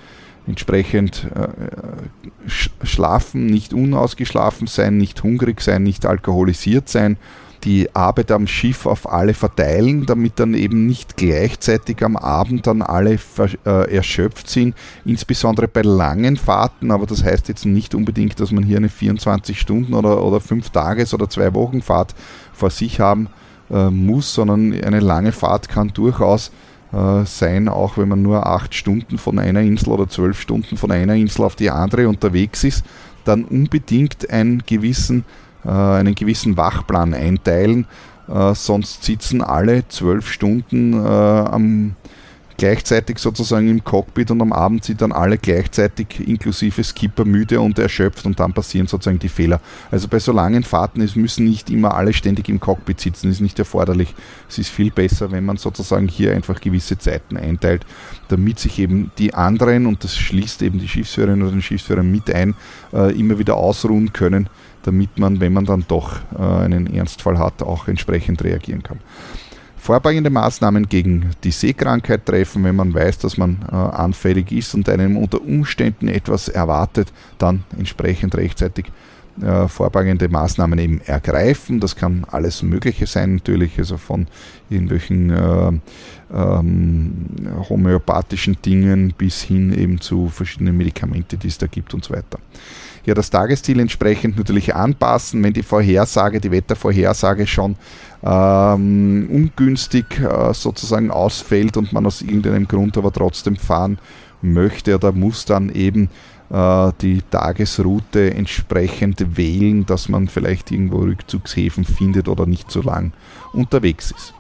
entsprechend äh, schlafen, nicht unausgeschlafen sein, nicht hungrig sein, nicht alkoholisiert sein, die Arbeit am Schiff auf alle verteilen, damit dann eben nicht gleichzeitig am Abend dann alle äh, erschöpft sind, insbesondere bei langen Fahrten, aber das heißt jetzt nicht unbedingt, dass man hier eine 24 Stunden oder, oder 5 Tages- oder 2 Wochen Fahrt vor sich haben äh, muss, sondern eine lange Fahrt kann durchaus äh, sein, auch wenn man nur acht Stunden von einer Insel oder zwölf Stunden von einer Insel auf die andere unterwegs ist, dann unbedingt einen gewissen, äh, einen gewissen Wachplan einteilen, äh, sonst sitzen alle zwölf Stunden äh, am gleichzeitig sozusagen im Cockpit und am Abend sind dann alle gleichzeitig inklusive Skipper müde und erschöpft und dann passieren sozusagen die Fehler. Also bei so langen Fahrten es müssen nicht immer alle ständig im Cockpit sitzen, ist nicht erforderlich. Es ist viel besser, wenn man sozusagen hier einfach gewisse Zeiten einteilt, damit sich eben die anderen, und das schließt eben die Schiffsführerin oder den Schiffsführer mit ein, äh, immer wieder ausruhen können, damit man, wenn man dann doch äh, einen Ernstfall hat, auch entsprechend reagieren kann vorbeugende Maßnahmen gegen die Seekrankheit treffen, wenn man weiß, dass man äh, anfällig ist und einem unter Umständen etwas erwartet, dann entsprechend rechtzeitig äh, vorbeugende Maßnahmen eben ergreifen. Das kann alles Mögliche sein, natürlich, also von irgendwelchen äh, ähm, homöopathischen Dingen bis hin eben zu verschiedenen Medikamenten, die es da gibt und so weiter. Ja das Tagesziel entsprechend natürlich anpassen, wenn die Vorhersage, die Wettervorhersage schon ähm, ungünstig äh, sozusagen ausfällt und man aus irgendeinem Grund aber trotzdem fahren möchte oder muss dann eben äh, die Tagesroute entsprechend wählen, dass man vielleicht irgendwo Rückzugshäfen findet oder nicht so lang unterwegs ist.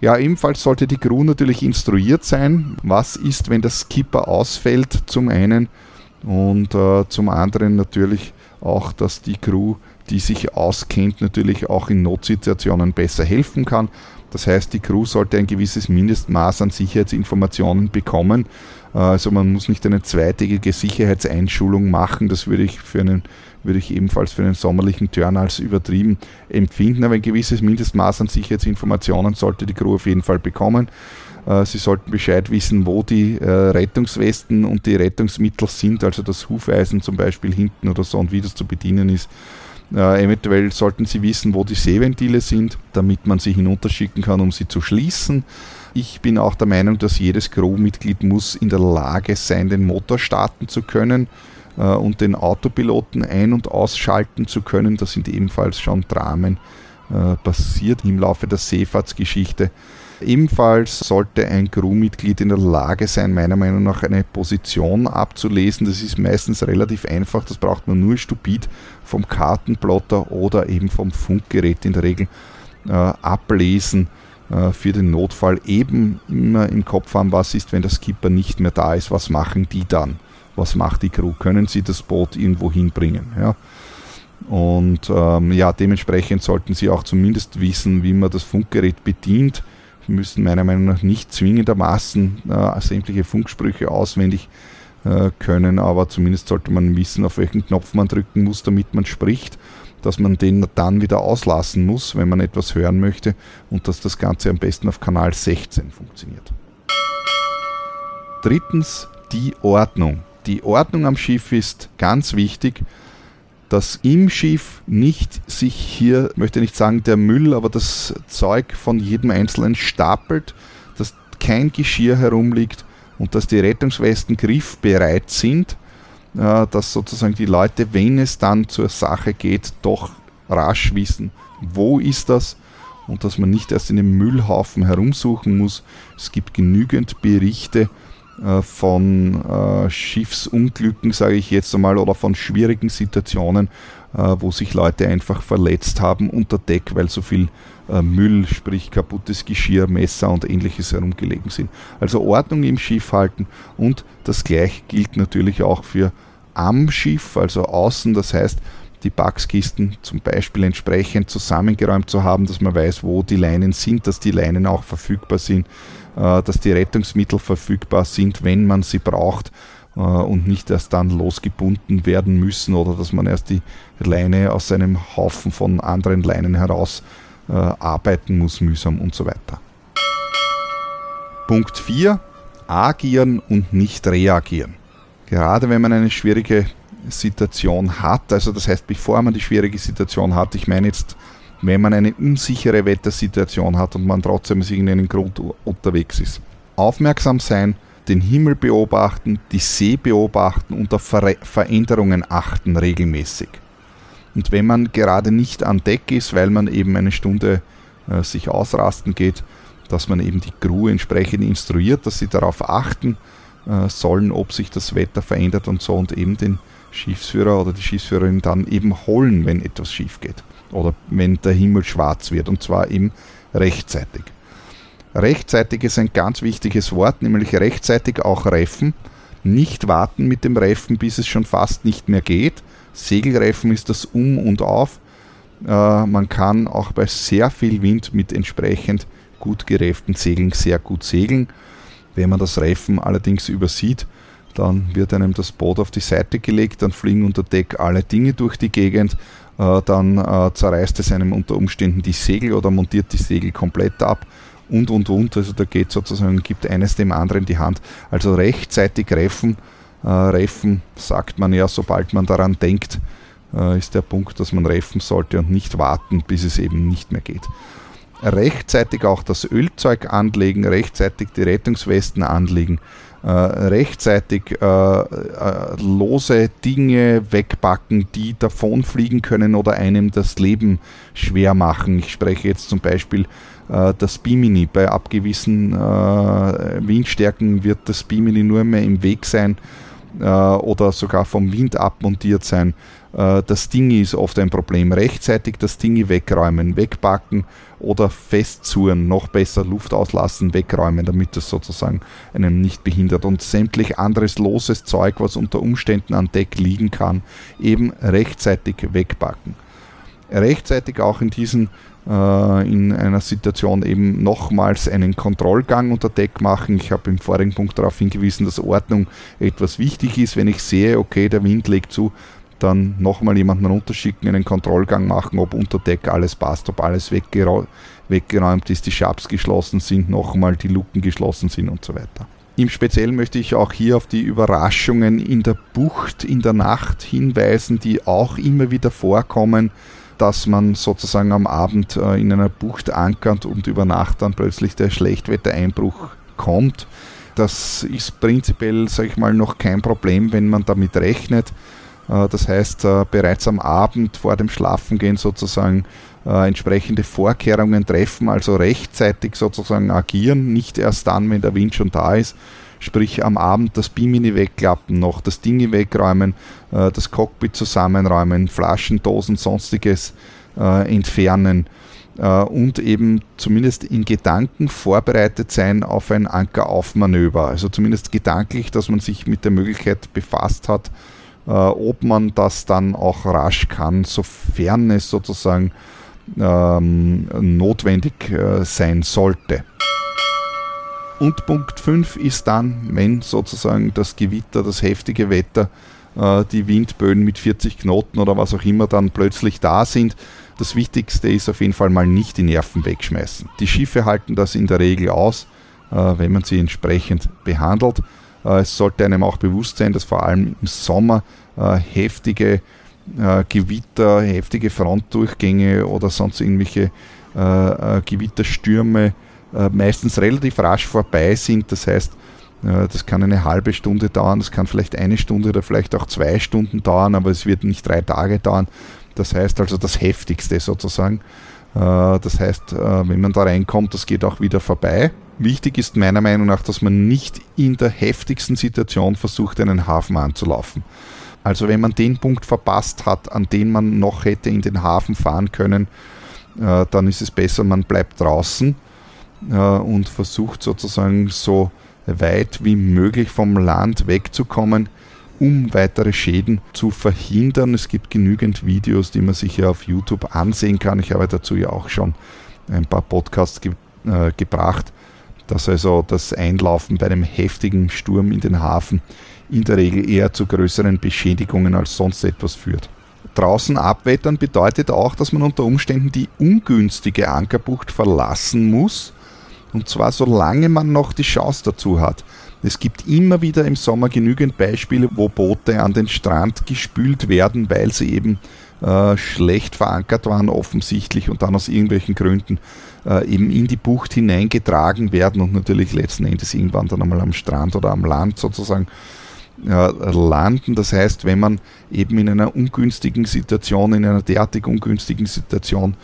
Ja, ebenfalls sollte die Crew natürlich instruiert sein. Was ist, wenn der Skipper ausfällt? Zum einen und äh, zum anderen natürlich auch, dass die Crew, die sich auskennt, natürlich auch in Notsituationen besser helfen kann. Das heißt, die Crew sollte ein gewisses Mindestmaß an Sicherheitsinformationen bekommen. Äh, also man muss nicht eine zweitägige Sicherheitseinschulung machen. Das würde ich für einen würde ich ebenfalls für einen sommerlichen Turn als übertrieben empfinden. Aber ein gewisses Mindestmaß an Sicherheitsinformationen sollte die Crew auf jeden Fall bekommen. Äh, sie sollten Bescheid wissen, wo die äh, Rettungswesten und die Rettungsmittel sind, also das Hufeisen zum Beispiel hinten oder so und wie das zu bedienen ist. Äh, eventuell sollten Sie wissen, wo die Seeventile sind, damit man sie hinunterschicken kann, um sie zu schließen. Ich bin auch der Meinung, dass jedes Crewmitglied muss in der Lage sein, den Motor starten zu können äh, und den Autopiloten ein- und ausschalten zu können. Da sind ebenfalls schon Dramen äh, passiert im Laufe der Seefahrtsgeschichte. Ebenfalls sollte ein Crewmitglied in der Lage sein, meiner Meinung nach eine Position abzulesen. Das ist meistens relativ einfach, das braucht man nur stupid vom Kartenplotter oder eben vom Funkgerät in der Regel äh, ablesen äh, für den Notfall. Eben immer im Kopf haben, was ist, wenn der Skipper nicht mehr da ist, was machen die dann? Was macht die Crew? Können sie das Boot irgendwo hinbringen? Ja? Und ähm, ja, dementsprechend sollten Sie auch zumindest wissen, wie man das Funkgerät bedient müssen meiner Meinung nach nicht zwingendermaßen äh, sämtliche Funksprüche auswendig äh, können, aber zumindest sollte man wissen, auf welchen Knopf man drücken muss, damit man spricht, dass man den dann wieder auslassen muss, wenn man etwas hören möchte und dass das Ganze am besten auf Kanal 16 funktioniert. Drittens die Ordnung. Die Ordnung am Schiff ist ganz wichtig, dass im Schiff nicht sich hier, möchte nicht sagen der Müll, aber das Zeug von jedem Einzelnen stapelt, dass kein Geschirr herumliegt und dass die Rettungswesten griffbereit sind, äh, dass sozusagen die Leute, wenn es dann zur Sache geht, doch rasch wissen, wo ist das und dass man nicht erst in einem Müllhaufen herumsuchen muss. Es gibt genügend Berichte, von äh, Schiffsunglücken, sage ich jetzt einmal, oder von schwierigen Situationen, äh, wo sich Leute einfach verletzt haben unter Deck, weil so viel äh, Müll, sprich kaputtes Geschirr, Messer und ähnliches herumgelegen sind. Also Ordnung im Schiff halten und das gleiche gilt natürlich auch für am Schiff, also außen, das heißt, die Packskisten zum Beispiel entsprechend zusammengeräumt zu haben, dass man weiß, wo die Leinen sind, dass die Leinen auch verfügbar sind, äh, dass die Rettungsmittel verfügbar sind, wenn man sie braucht äh, und nicht erst dann losgebunden werden müssen oder dass man erst die Leine aus einem Haufen von anderen Leinen heraus äh, arbeiten muss, mühsam und so weiter. Punkt 4. Agieren und nicht reagieren. Gerade wenn man eine schwierige Situation hat, also das heißt, bevor man die schwierige Situation hat, ich meine jetzt wenn man eine unsichere Wettersituation hat und man trotzdem aus irgendeinem Grund unterwegs ist. Aufmerksam sein, den Himmel beobachten, die See beobachten und auf Ver Veränderungen achten regelmäßig. Und wenn man gerade nicht an Deck ist, weil man eben eine Stunde äh, sich ausrasten geht, dass man eben die Crew entsprechend instruiert, dass sie darauf achten äh, sollen, ob sich das Wetter verändert und so und eben den Schiffsführer oder die Schiffsführerin dann eben holen, wenn etwas schief geht oder wenn der Himmel schwarz wird und zwar eben rechtzeitig. Rechtzeitig ist ein ganz wichtiges Wort, nämlich rechtzeitig auch reffen. Nicht warten mit dem Reffen, bis es schon fast nicht mehr geht. Segelreffen ist das Um und Auf. Äh, man kann auch bei sehr viel Wind mit entsprechend gut gerefften Segeln sehr gut segeln. Wenn man das Reffen allerdings übersieht, dann wird einem das Boot auf die Seite gelegt, dann fliegen unter Deck alle Dinge durch die Gegend äh, dann äh, zerreißt es einem unter Umständen die Segel oder montiert die Segel komplett ab und und und. Also da geht sozusagen, gibt eines dem anderen die Hand. Also rechtzeitig reffen. Äh, reffen sagt man ja, sobald man daran denkt, äh, ist der Punkt, dass man reffen sollte und nicht warten, bis es eben nicht mehr geht. Rechtzeitig auch das Ölzeug anlegen, rechtzeitig die Rettungswesten anlegen, rechtzeitig äh, äh, lose Dinge wegpacken, die davonfliegen können oder einem das Leben schwer machen. Ich spreche jetzt zum Beispiel äh, das Bimini. Bei abgewissen äh, Windstärken wird das Bimini nur mehr im Weg sein äh, oder sogar vom Wind abmontiert sein. das Ding ist oft ein Problem. Rechtzeitig das Ding wegräumen, wegpacken oder festzurren, noch besser Luft auslassen, wegräumen, damit es sozusagen einen nicht behindert. Und sämtlich anderes loses Zeug, was unter Umständen an Deck liegen kann, eben rechtzeitig wegpacken. Rechtzeitig auch in diesen äh, in einer Situation eben nochmals einen Kontrollgang unter Deck machen. Ich habe im vorigen Punkt darauf hingewiesen, dass Ordnung etwas wichtig ist. Wenn ich sehe, okay, der Wind legt zu, dann nochmal jemanden runterschicken, einen Kontrollgang machen, ob unter Deck alles passt, ob alles weggeräumt ist, die Schaps geschlossen sind, nochmal die Luken geschlossen sind und so weiter. Im Speziellen möchte ich auch hier auf die Überraschungen in der Bucht in der Nacht hinweisen, die auch immer wieder vorkommen, dass man sozusagen am Abend äh, in einer Bucht ankert und über Nacht dann plötzlich der Schlechtwettereinbruch kommt. Das ist prinzipiell, sage ich mal, noch kein Problem, wenn man damit rechnet. Äh, das heißt, äh, bereits am Abend vor dem Schlafengehen sozusagen äh, entsprechende Vorkehrungen treffen, also rechtzeitig sozusagen agieren, nicht erst dann, wenn der Wind schon da ist. Sprich am Abend das Bimini wegklappen, noch das Ding wegräumen, das Cockpit zusammenräumen, Flaschen, Dosen, sonstiges entfernen und eben zumindest in Gedanken vorbereitet sein auf ein Ankeraufmanöver. Also zumindest gedanklich, dass man sich mit der Möglichkeit befasst hat, äh, ob man das dann auch rasch kann, sofern es sozusagen ähm, notwendig äh, sein sollte. Und Punkt 5 ist dann, wenn sozusagen das Gewitter, das heftige Wetter, äh, die Windböen mit 40 Knoten oder was auch immer dann plötzlich da sind. Das Wichtigste ist auf jeden Fall mal nicht die Nerven wegschmeißen. Die Schiffe halten das in der Regel aus, äh, wenn man sie entsprechend behandelt. Äh, es sollte einem auch bewusst sein, dass vor allem im Sommer heftige Gewitter, heftige Frontdurchgänge oder sonst irgendwelche Gewitterstürme meistens relativ rasch vorbei sind. Das heißt, das kann eine halbe Stunde dauern, das kann vielleicht eine Stunde oder vielleicht auch zwei Stunden dauern, aber es wird nicht drei Tage dauern. Das heißt also das Heftigste sozusagen. Äh, das heißt, äh, wenn man da reinkommt, das geht auch wieder vorbei. Wichtig ist meiner Meinung nach, dass man nicht in der heftigsten Situation versucht, einen Hafen anzulaufen. Also wenn man den Punkt verpasst hat, an den man noch hätte in den Hafen fahren können, äh, dann ist es besser, man bleibt draußen und versucht sozusagen so weit wie möglich vom Land wegzukommen, um weitere Schäden zu verhindern. Es gibt genügend Videos, die man sich ja auf YouTube ansehen kann. Ich habe dazu ja auch schon ein paar Podcasts ge äh, gebracht, dass also das Einlaufen bei einem heftigen Sturm in den Hafen in der Regel eher zu größeren Beschädigungen als sonst etwas führt. Draußen abwettern bedeutet auch, dass man unter Umständen die ungünstige Ankerbucht verlassen muss, und zwar solange man noch die Chance dazu hat. Es gibt immer wieder im Sommer genügend Beispiele, wo Boote an den Strand gespült werden, weil sie eben äh, schlecht verankert waren offensichtlich und dann aus irgendwelchen Gründen äh, eben in die Bucht hineingetragen werden und natürlich letzten Endes irgendwann dann einmal am Strand oder am Land sozusagen äh, landen. Das heißt, wenn man eben in einer ungünstigen Situation, in einer derartig ungünstigen Situation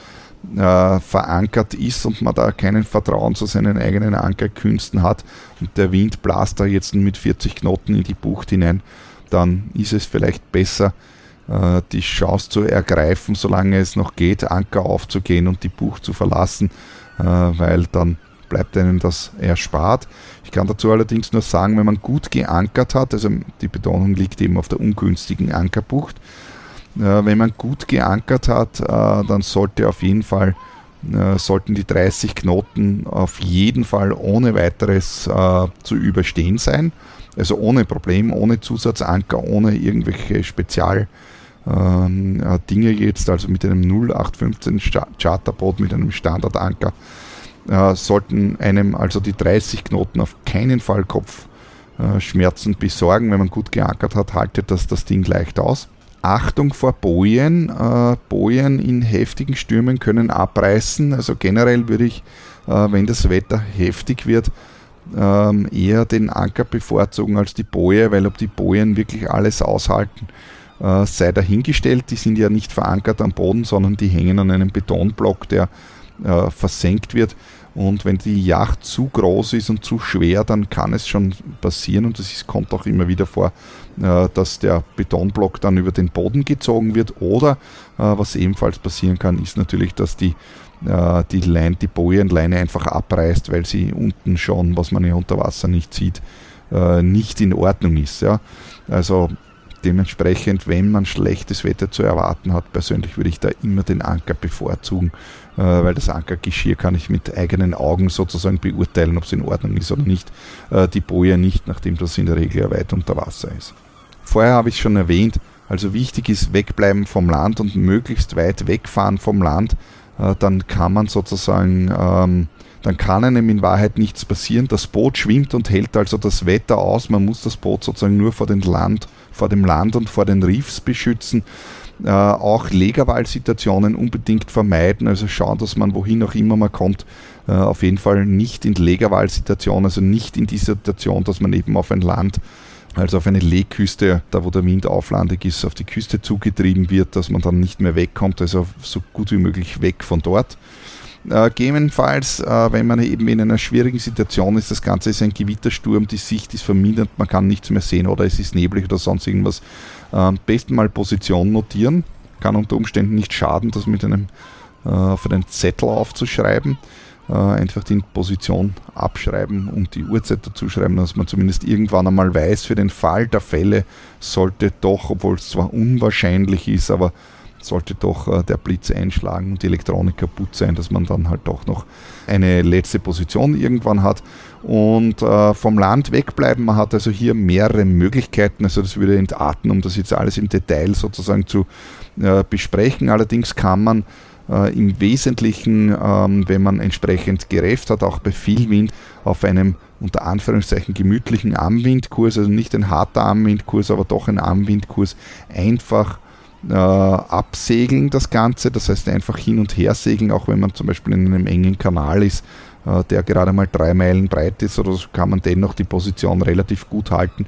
äh, verankert ist und man da keinen Vertrauen zu seinen eigenen Ankerkünsten hat und der Wind blast da jetzt mit 40 Knoten in die Bucht hinein, dann ist es vielleicht besser, äh, die Chance zu ergreifen, solange es noch geht, Anker aufzugehen und die Bucht zu verlassen, äh, weil dann bleibt einem das erspart. Ich kann dazu allerdings nur sagen, wenn man gut geankert hat, also die Betonung liegt eben auf der ungünstigen Ankerbucht, wenn man gut geankert hat, äh, dann sollte auf jeden Fall äh, sollten die 30 Knoten auf jeden Fall ohne weiteres äh, zu überstehen sein. Also ohne Problem, ohne Zusatzanker, ohne irgendwelche Spezial ähm, Dinge jetzt, also mit einem 0815 Charterboot, mit einem Standardanker, sollten einem also die 30 Knoten auf keinen Fall Kopfschmerzen besorgen. Wenn man gut geankert hat, haltet das das Ding leicht aus. Achtung vor Bojen. Äh, Bojen in heftigen Stürmen können abreißen. Also generell würde ich, äh, wenn das Wetter heftig wird, ähm, eher den Anker bevorzugen als die Boje, weil ob die Bojen wirklich alles aushalten, äh, sei dahingestellt. Die sind ja nicht verankert am Boden, sondern die hängen an einem Betonblock, der versenkt wird. Und wenn die Yacht zu groß ist und zu schwer, dann kann es schon passieren und es kommt auch immer wieder vor, dass der Betonblock dann über den Boden gezogen wird. Oder äh, was ebenfalls passieren kann, ist natürlich, dass die, äh, die, Line, die Bojenleine einfach abreißt, weil sie unten schon, was man ja unter Wasser nicht sieht, nicht in Ordnung ist. Ja. Also dementsprechend, wenn man schlechtes Wetter zu erwarten hat, persönlich würde ich da immer den Anker bevorzugen, äh, weil das Ankergeschirr kann ich mit eigenen Augen sozusagen beurteilen, ob es in Ordnung ist oder nicht. Äh, die Boje nicht, nachdem das in der Regel ja weit unter Wasser ist. Vorher habe ich schon erwähnt, also wichtig ist wegbleiben vom Land und möglichst weit wegfahren vom Land. Äh, dann kann man sozusagen ähm, dann kann einem in Wahrheit nichts passieren. Das Boot schwimmt und hält also das Wetter aus. Man muss das Boot sozusagen nur vor, den Land, vor dem Land und vor den Reefs beschützen. Äh, auch Legerwahlsituationen unbedingt vermeiden, also schauen, dass man wohin auch immer man kommt, äh, auf jeden Fall nicht in Legerwahlsituation, also nicht in die Situation, dass man eben auf ein Land also auf eine Lehküste, da wo der Wind auflandig ist, auf die Küste zugetrieben wird, dass man dann nicht mehr wegkommt, also so gut wie möglich weg von dort. Äh, gegebenenfalls, äh, wenn man eben in einer schwierigen Situation ist, das Ganze ist ein Gewittersturm, die Sicht ist vermindert, man kann nichts mehr sehen oder es ist neblig oder sonst irgendwas. Äh, am besten mal Position notieren, kann unter Umständen nicht schaden, das mit einem äh, auf einen Zettel aufzuschreiben. Äh, einfach die Position abschreiben und die Uhrzeit dazu schreiben, dass man zumindest irgendwann einmal weiß, für den Fall der Fälle sollte doch, obwohl es zwar unwahrscheinlich ist, aber sollte doch äh, der Blitz einschlagen und die Elektronik kaputt sein, dass man dann halt doch noch eine letzte Position irgendwann hat und äh, vom Land wegbleiben. Man hat also hier mehrere Möglichkeiten, also das würde entarten, um das jetzt alles im Detail sozusagen zu äh, besprechen. Allerdings kann man im Wesentlichen, ähm, wenn man entsprechend gerefft hat, auch bei viel Wind auf einem unter Anführungszeichen gemütlichen Armwindkurs, also nicht ein harter Armwindkurs, aber doch ein Armwindkurs, einfach äh, absegeln das Ganze, das heißt einfach hin und her segeln, auch wenn man zum Beispiel in einem engen Kanal ist, äh, der gerade mal drei Meilen breit ist oder so, kann man dennoch die Position relativ gut halten,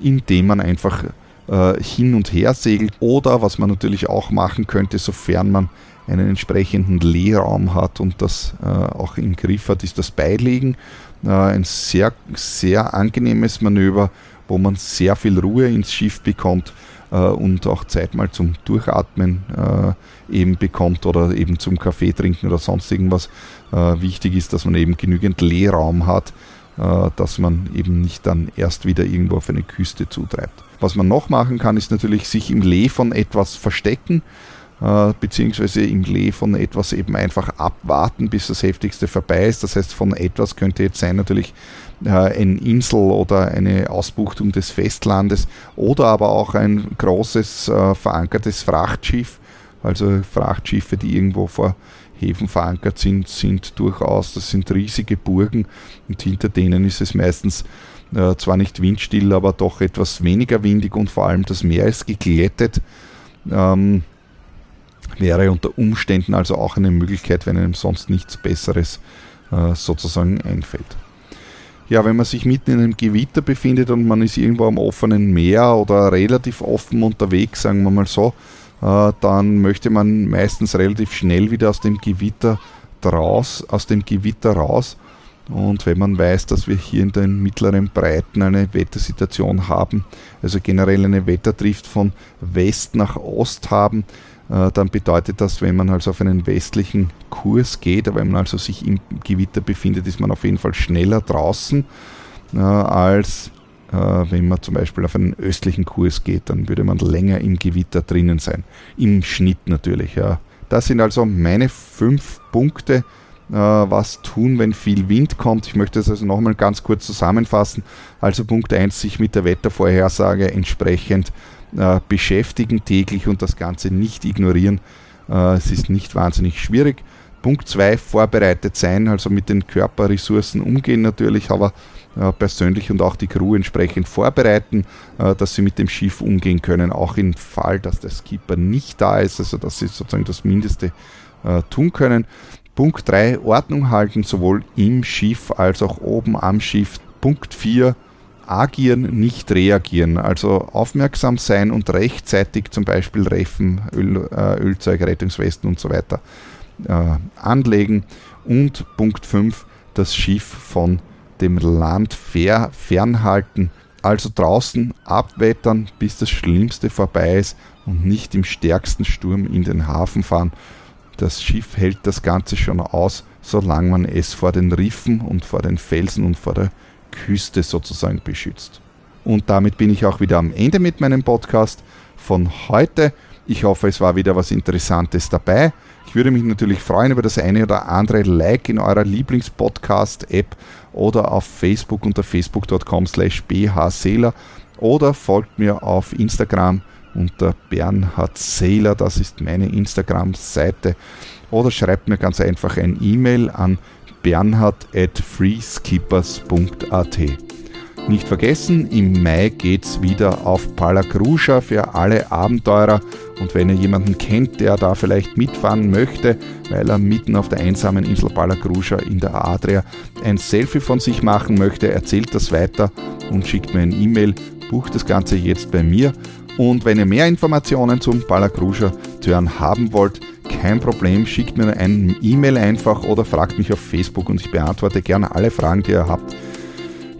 indem man einfach äh, hin und her segelt. Oder was man natürlich auch machen könnte, sofern man einen entsprechenden Leerraum hat und das äh, auch im Griff hat, ist das Beilegen. Äh, ein sehr, sehr angenehmes Manöver, wo man sehr viel Ruhe ins Schiff bekommt und auch Zeit mal zum Durchatmen äh, eben bekommt oder eben zum Kaffee trinken oder sonst irgendwas. Äh, wichtig ist, dass man eben genügend Leerraum hat, äh, dass man eben nicht dann erst wieder irgendwo auf eine Küste zutreibt. Was man noch machen kann, ist natürlich sich im Lee von etwas verstecken äh, beziehungsweise im Lee von etwas eben einfach abwarten, bis das Heftigste vorbei ist. Das heißt, von etwas könnte jetzt sein natürlich äh, eine Insel oder eine Ausbuchtung des Festlandes oder aber auch ein großes äh, verankertes Frachtschiff. Also Frachtschiffe, die irgendwo vor Häfen verankert sind, sind durchaus, das sind riesige Burgen und hinter denen ist es meistens äh, zwar nicht windstill, aber doch etwas weniger windig und vor allem das Meer ist geglättet. Ähm, wäre unter Umständen also auch eine Möglichkeit, wenn einem sonst nichts Besseres äh, sozusagen einfällt. Ja, wenn man sich mitten in einem Gewitter befindet und man ist irgendwo am offenen Meer oder relativ offen unterwegs, sagen wir mal so, äh, dann möchte man meistens relativ schnell wieder aus dem Gewitter raus, aus dem Gewitter raus. Und wenn man weiß, dass wir hier in den mittleren Breiten eine Wettersituation haben, also generell eine Wetterdrift von West nach Ost haben, dann bedeutet das, wenn man also auf einen westlichen Kurs geht, wenn man also sich im Gewitter befindet, ist man auf jeden Fall schneller draußen, äh, als äh, wenn man zum Beispiel auf einen östlichen Kurs geht, dann würde man länger im Gewitter drinnen sein. Im Schnitt natürlich. Das sind also meine fünf Punkte, was tun, wenn viel Wind kommt. Ich möchte das also nochmal ganz kurz zusammenfassen. Also Punkt 1, sich mit der Wettervorhersage entsprechend äh, beschäftigen täglich und das Ganze nicht ignorieren. Äh, es ist nicht wahnsinnig schwierig. Punkt 2, vorbereitet sein, also mit den Körperressourcen umgehen natürlich, aber äh, persönlich und auch die Crew entsprechend vorbereiten, äh, dass sie mit dem Schiff umgehen können, auch im Fall, dass der Skipper nicht da ist, also dass sie sozusagen das Mindeste äh, tun können. Punkt 3, Ordnung halten, sowohl im Schiff als auch oben am Schiff. Punkt 4, agieren, nicht reagieren. Also aufmerksam sein und rechtzeitig zum Beispiel Reffen, Öl, äh, Ölzeug, Rettungswesten und so weiter äh, anlegen. Und Punkt 5, das Schiff von dem Land fer fernhalten. Also draußen abwettern, bis das Schlimmste vorbei ist und nicht im stärksten Sturm in den Hafen fahren. Das Schiff hält das Ganze schon aus, solange man es vor den Riffen und vor den Felsen und vor der Küste sozusagen beschützt. Und damit bin ich auch wieder am Ende mit meinem Podcast von heute. Ich hoffe, es war wieder was Interessantes dabei. Ich würde mich natürlich freuen über das eine oder andere Like in eurer Lieblingspodcast-App oder auf Facebook unter facebook.com slash bhseeler oder folgt mir auf Instagram unter Bernhard Seeler, das ist meine Instagram-Seite oder schreibt mir ganz einfach ein E-Mail an bernhard at freeskippers.at. Nicht vergessen, im Mai geht's wieder auf Palacruja für alle Abenteurer. Und wenn ihr jemanden kennt, der da vielleicht mitfahren möchte, weil er mitten auf der einsamen Insel Palacruja in der Adria ein Selfie von sich machen möchte, erzählt das weiter und schickt mir ein E-Mail, bucht das Ganze jetzt bei mir und wenn ihr mehr Informationen zum Palacruja Turn haben wollt, kein Problem, schickt mir ein E-Mail einfach oder fragt mich auf Facebook und ich beantworte gerne alle Fragen, die ihr habt.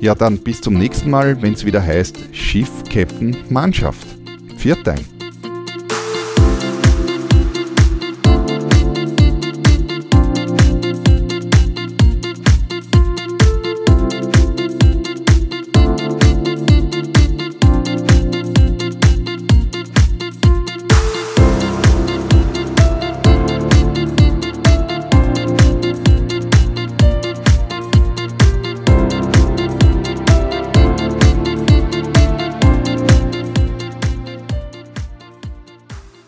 Ja, dann bis zum nächsten Mal, wenn es wieder heißt Schiff, Captain, Mannschaft. Viert Dank.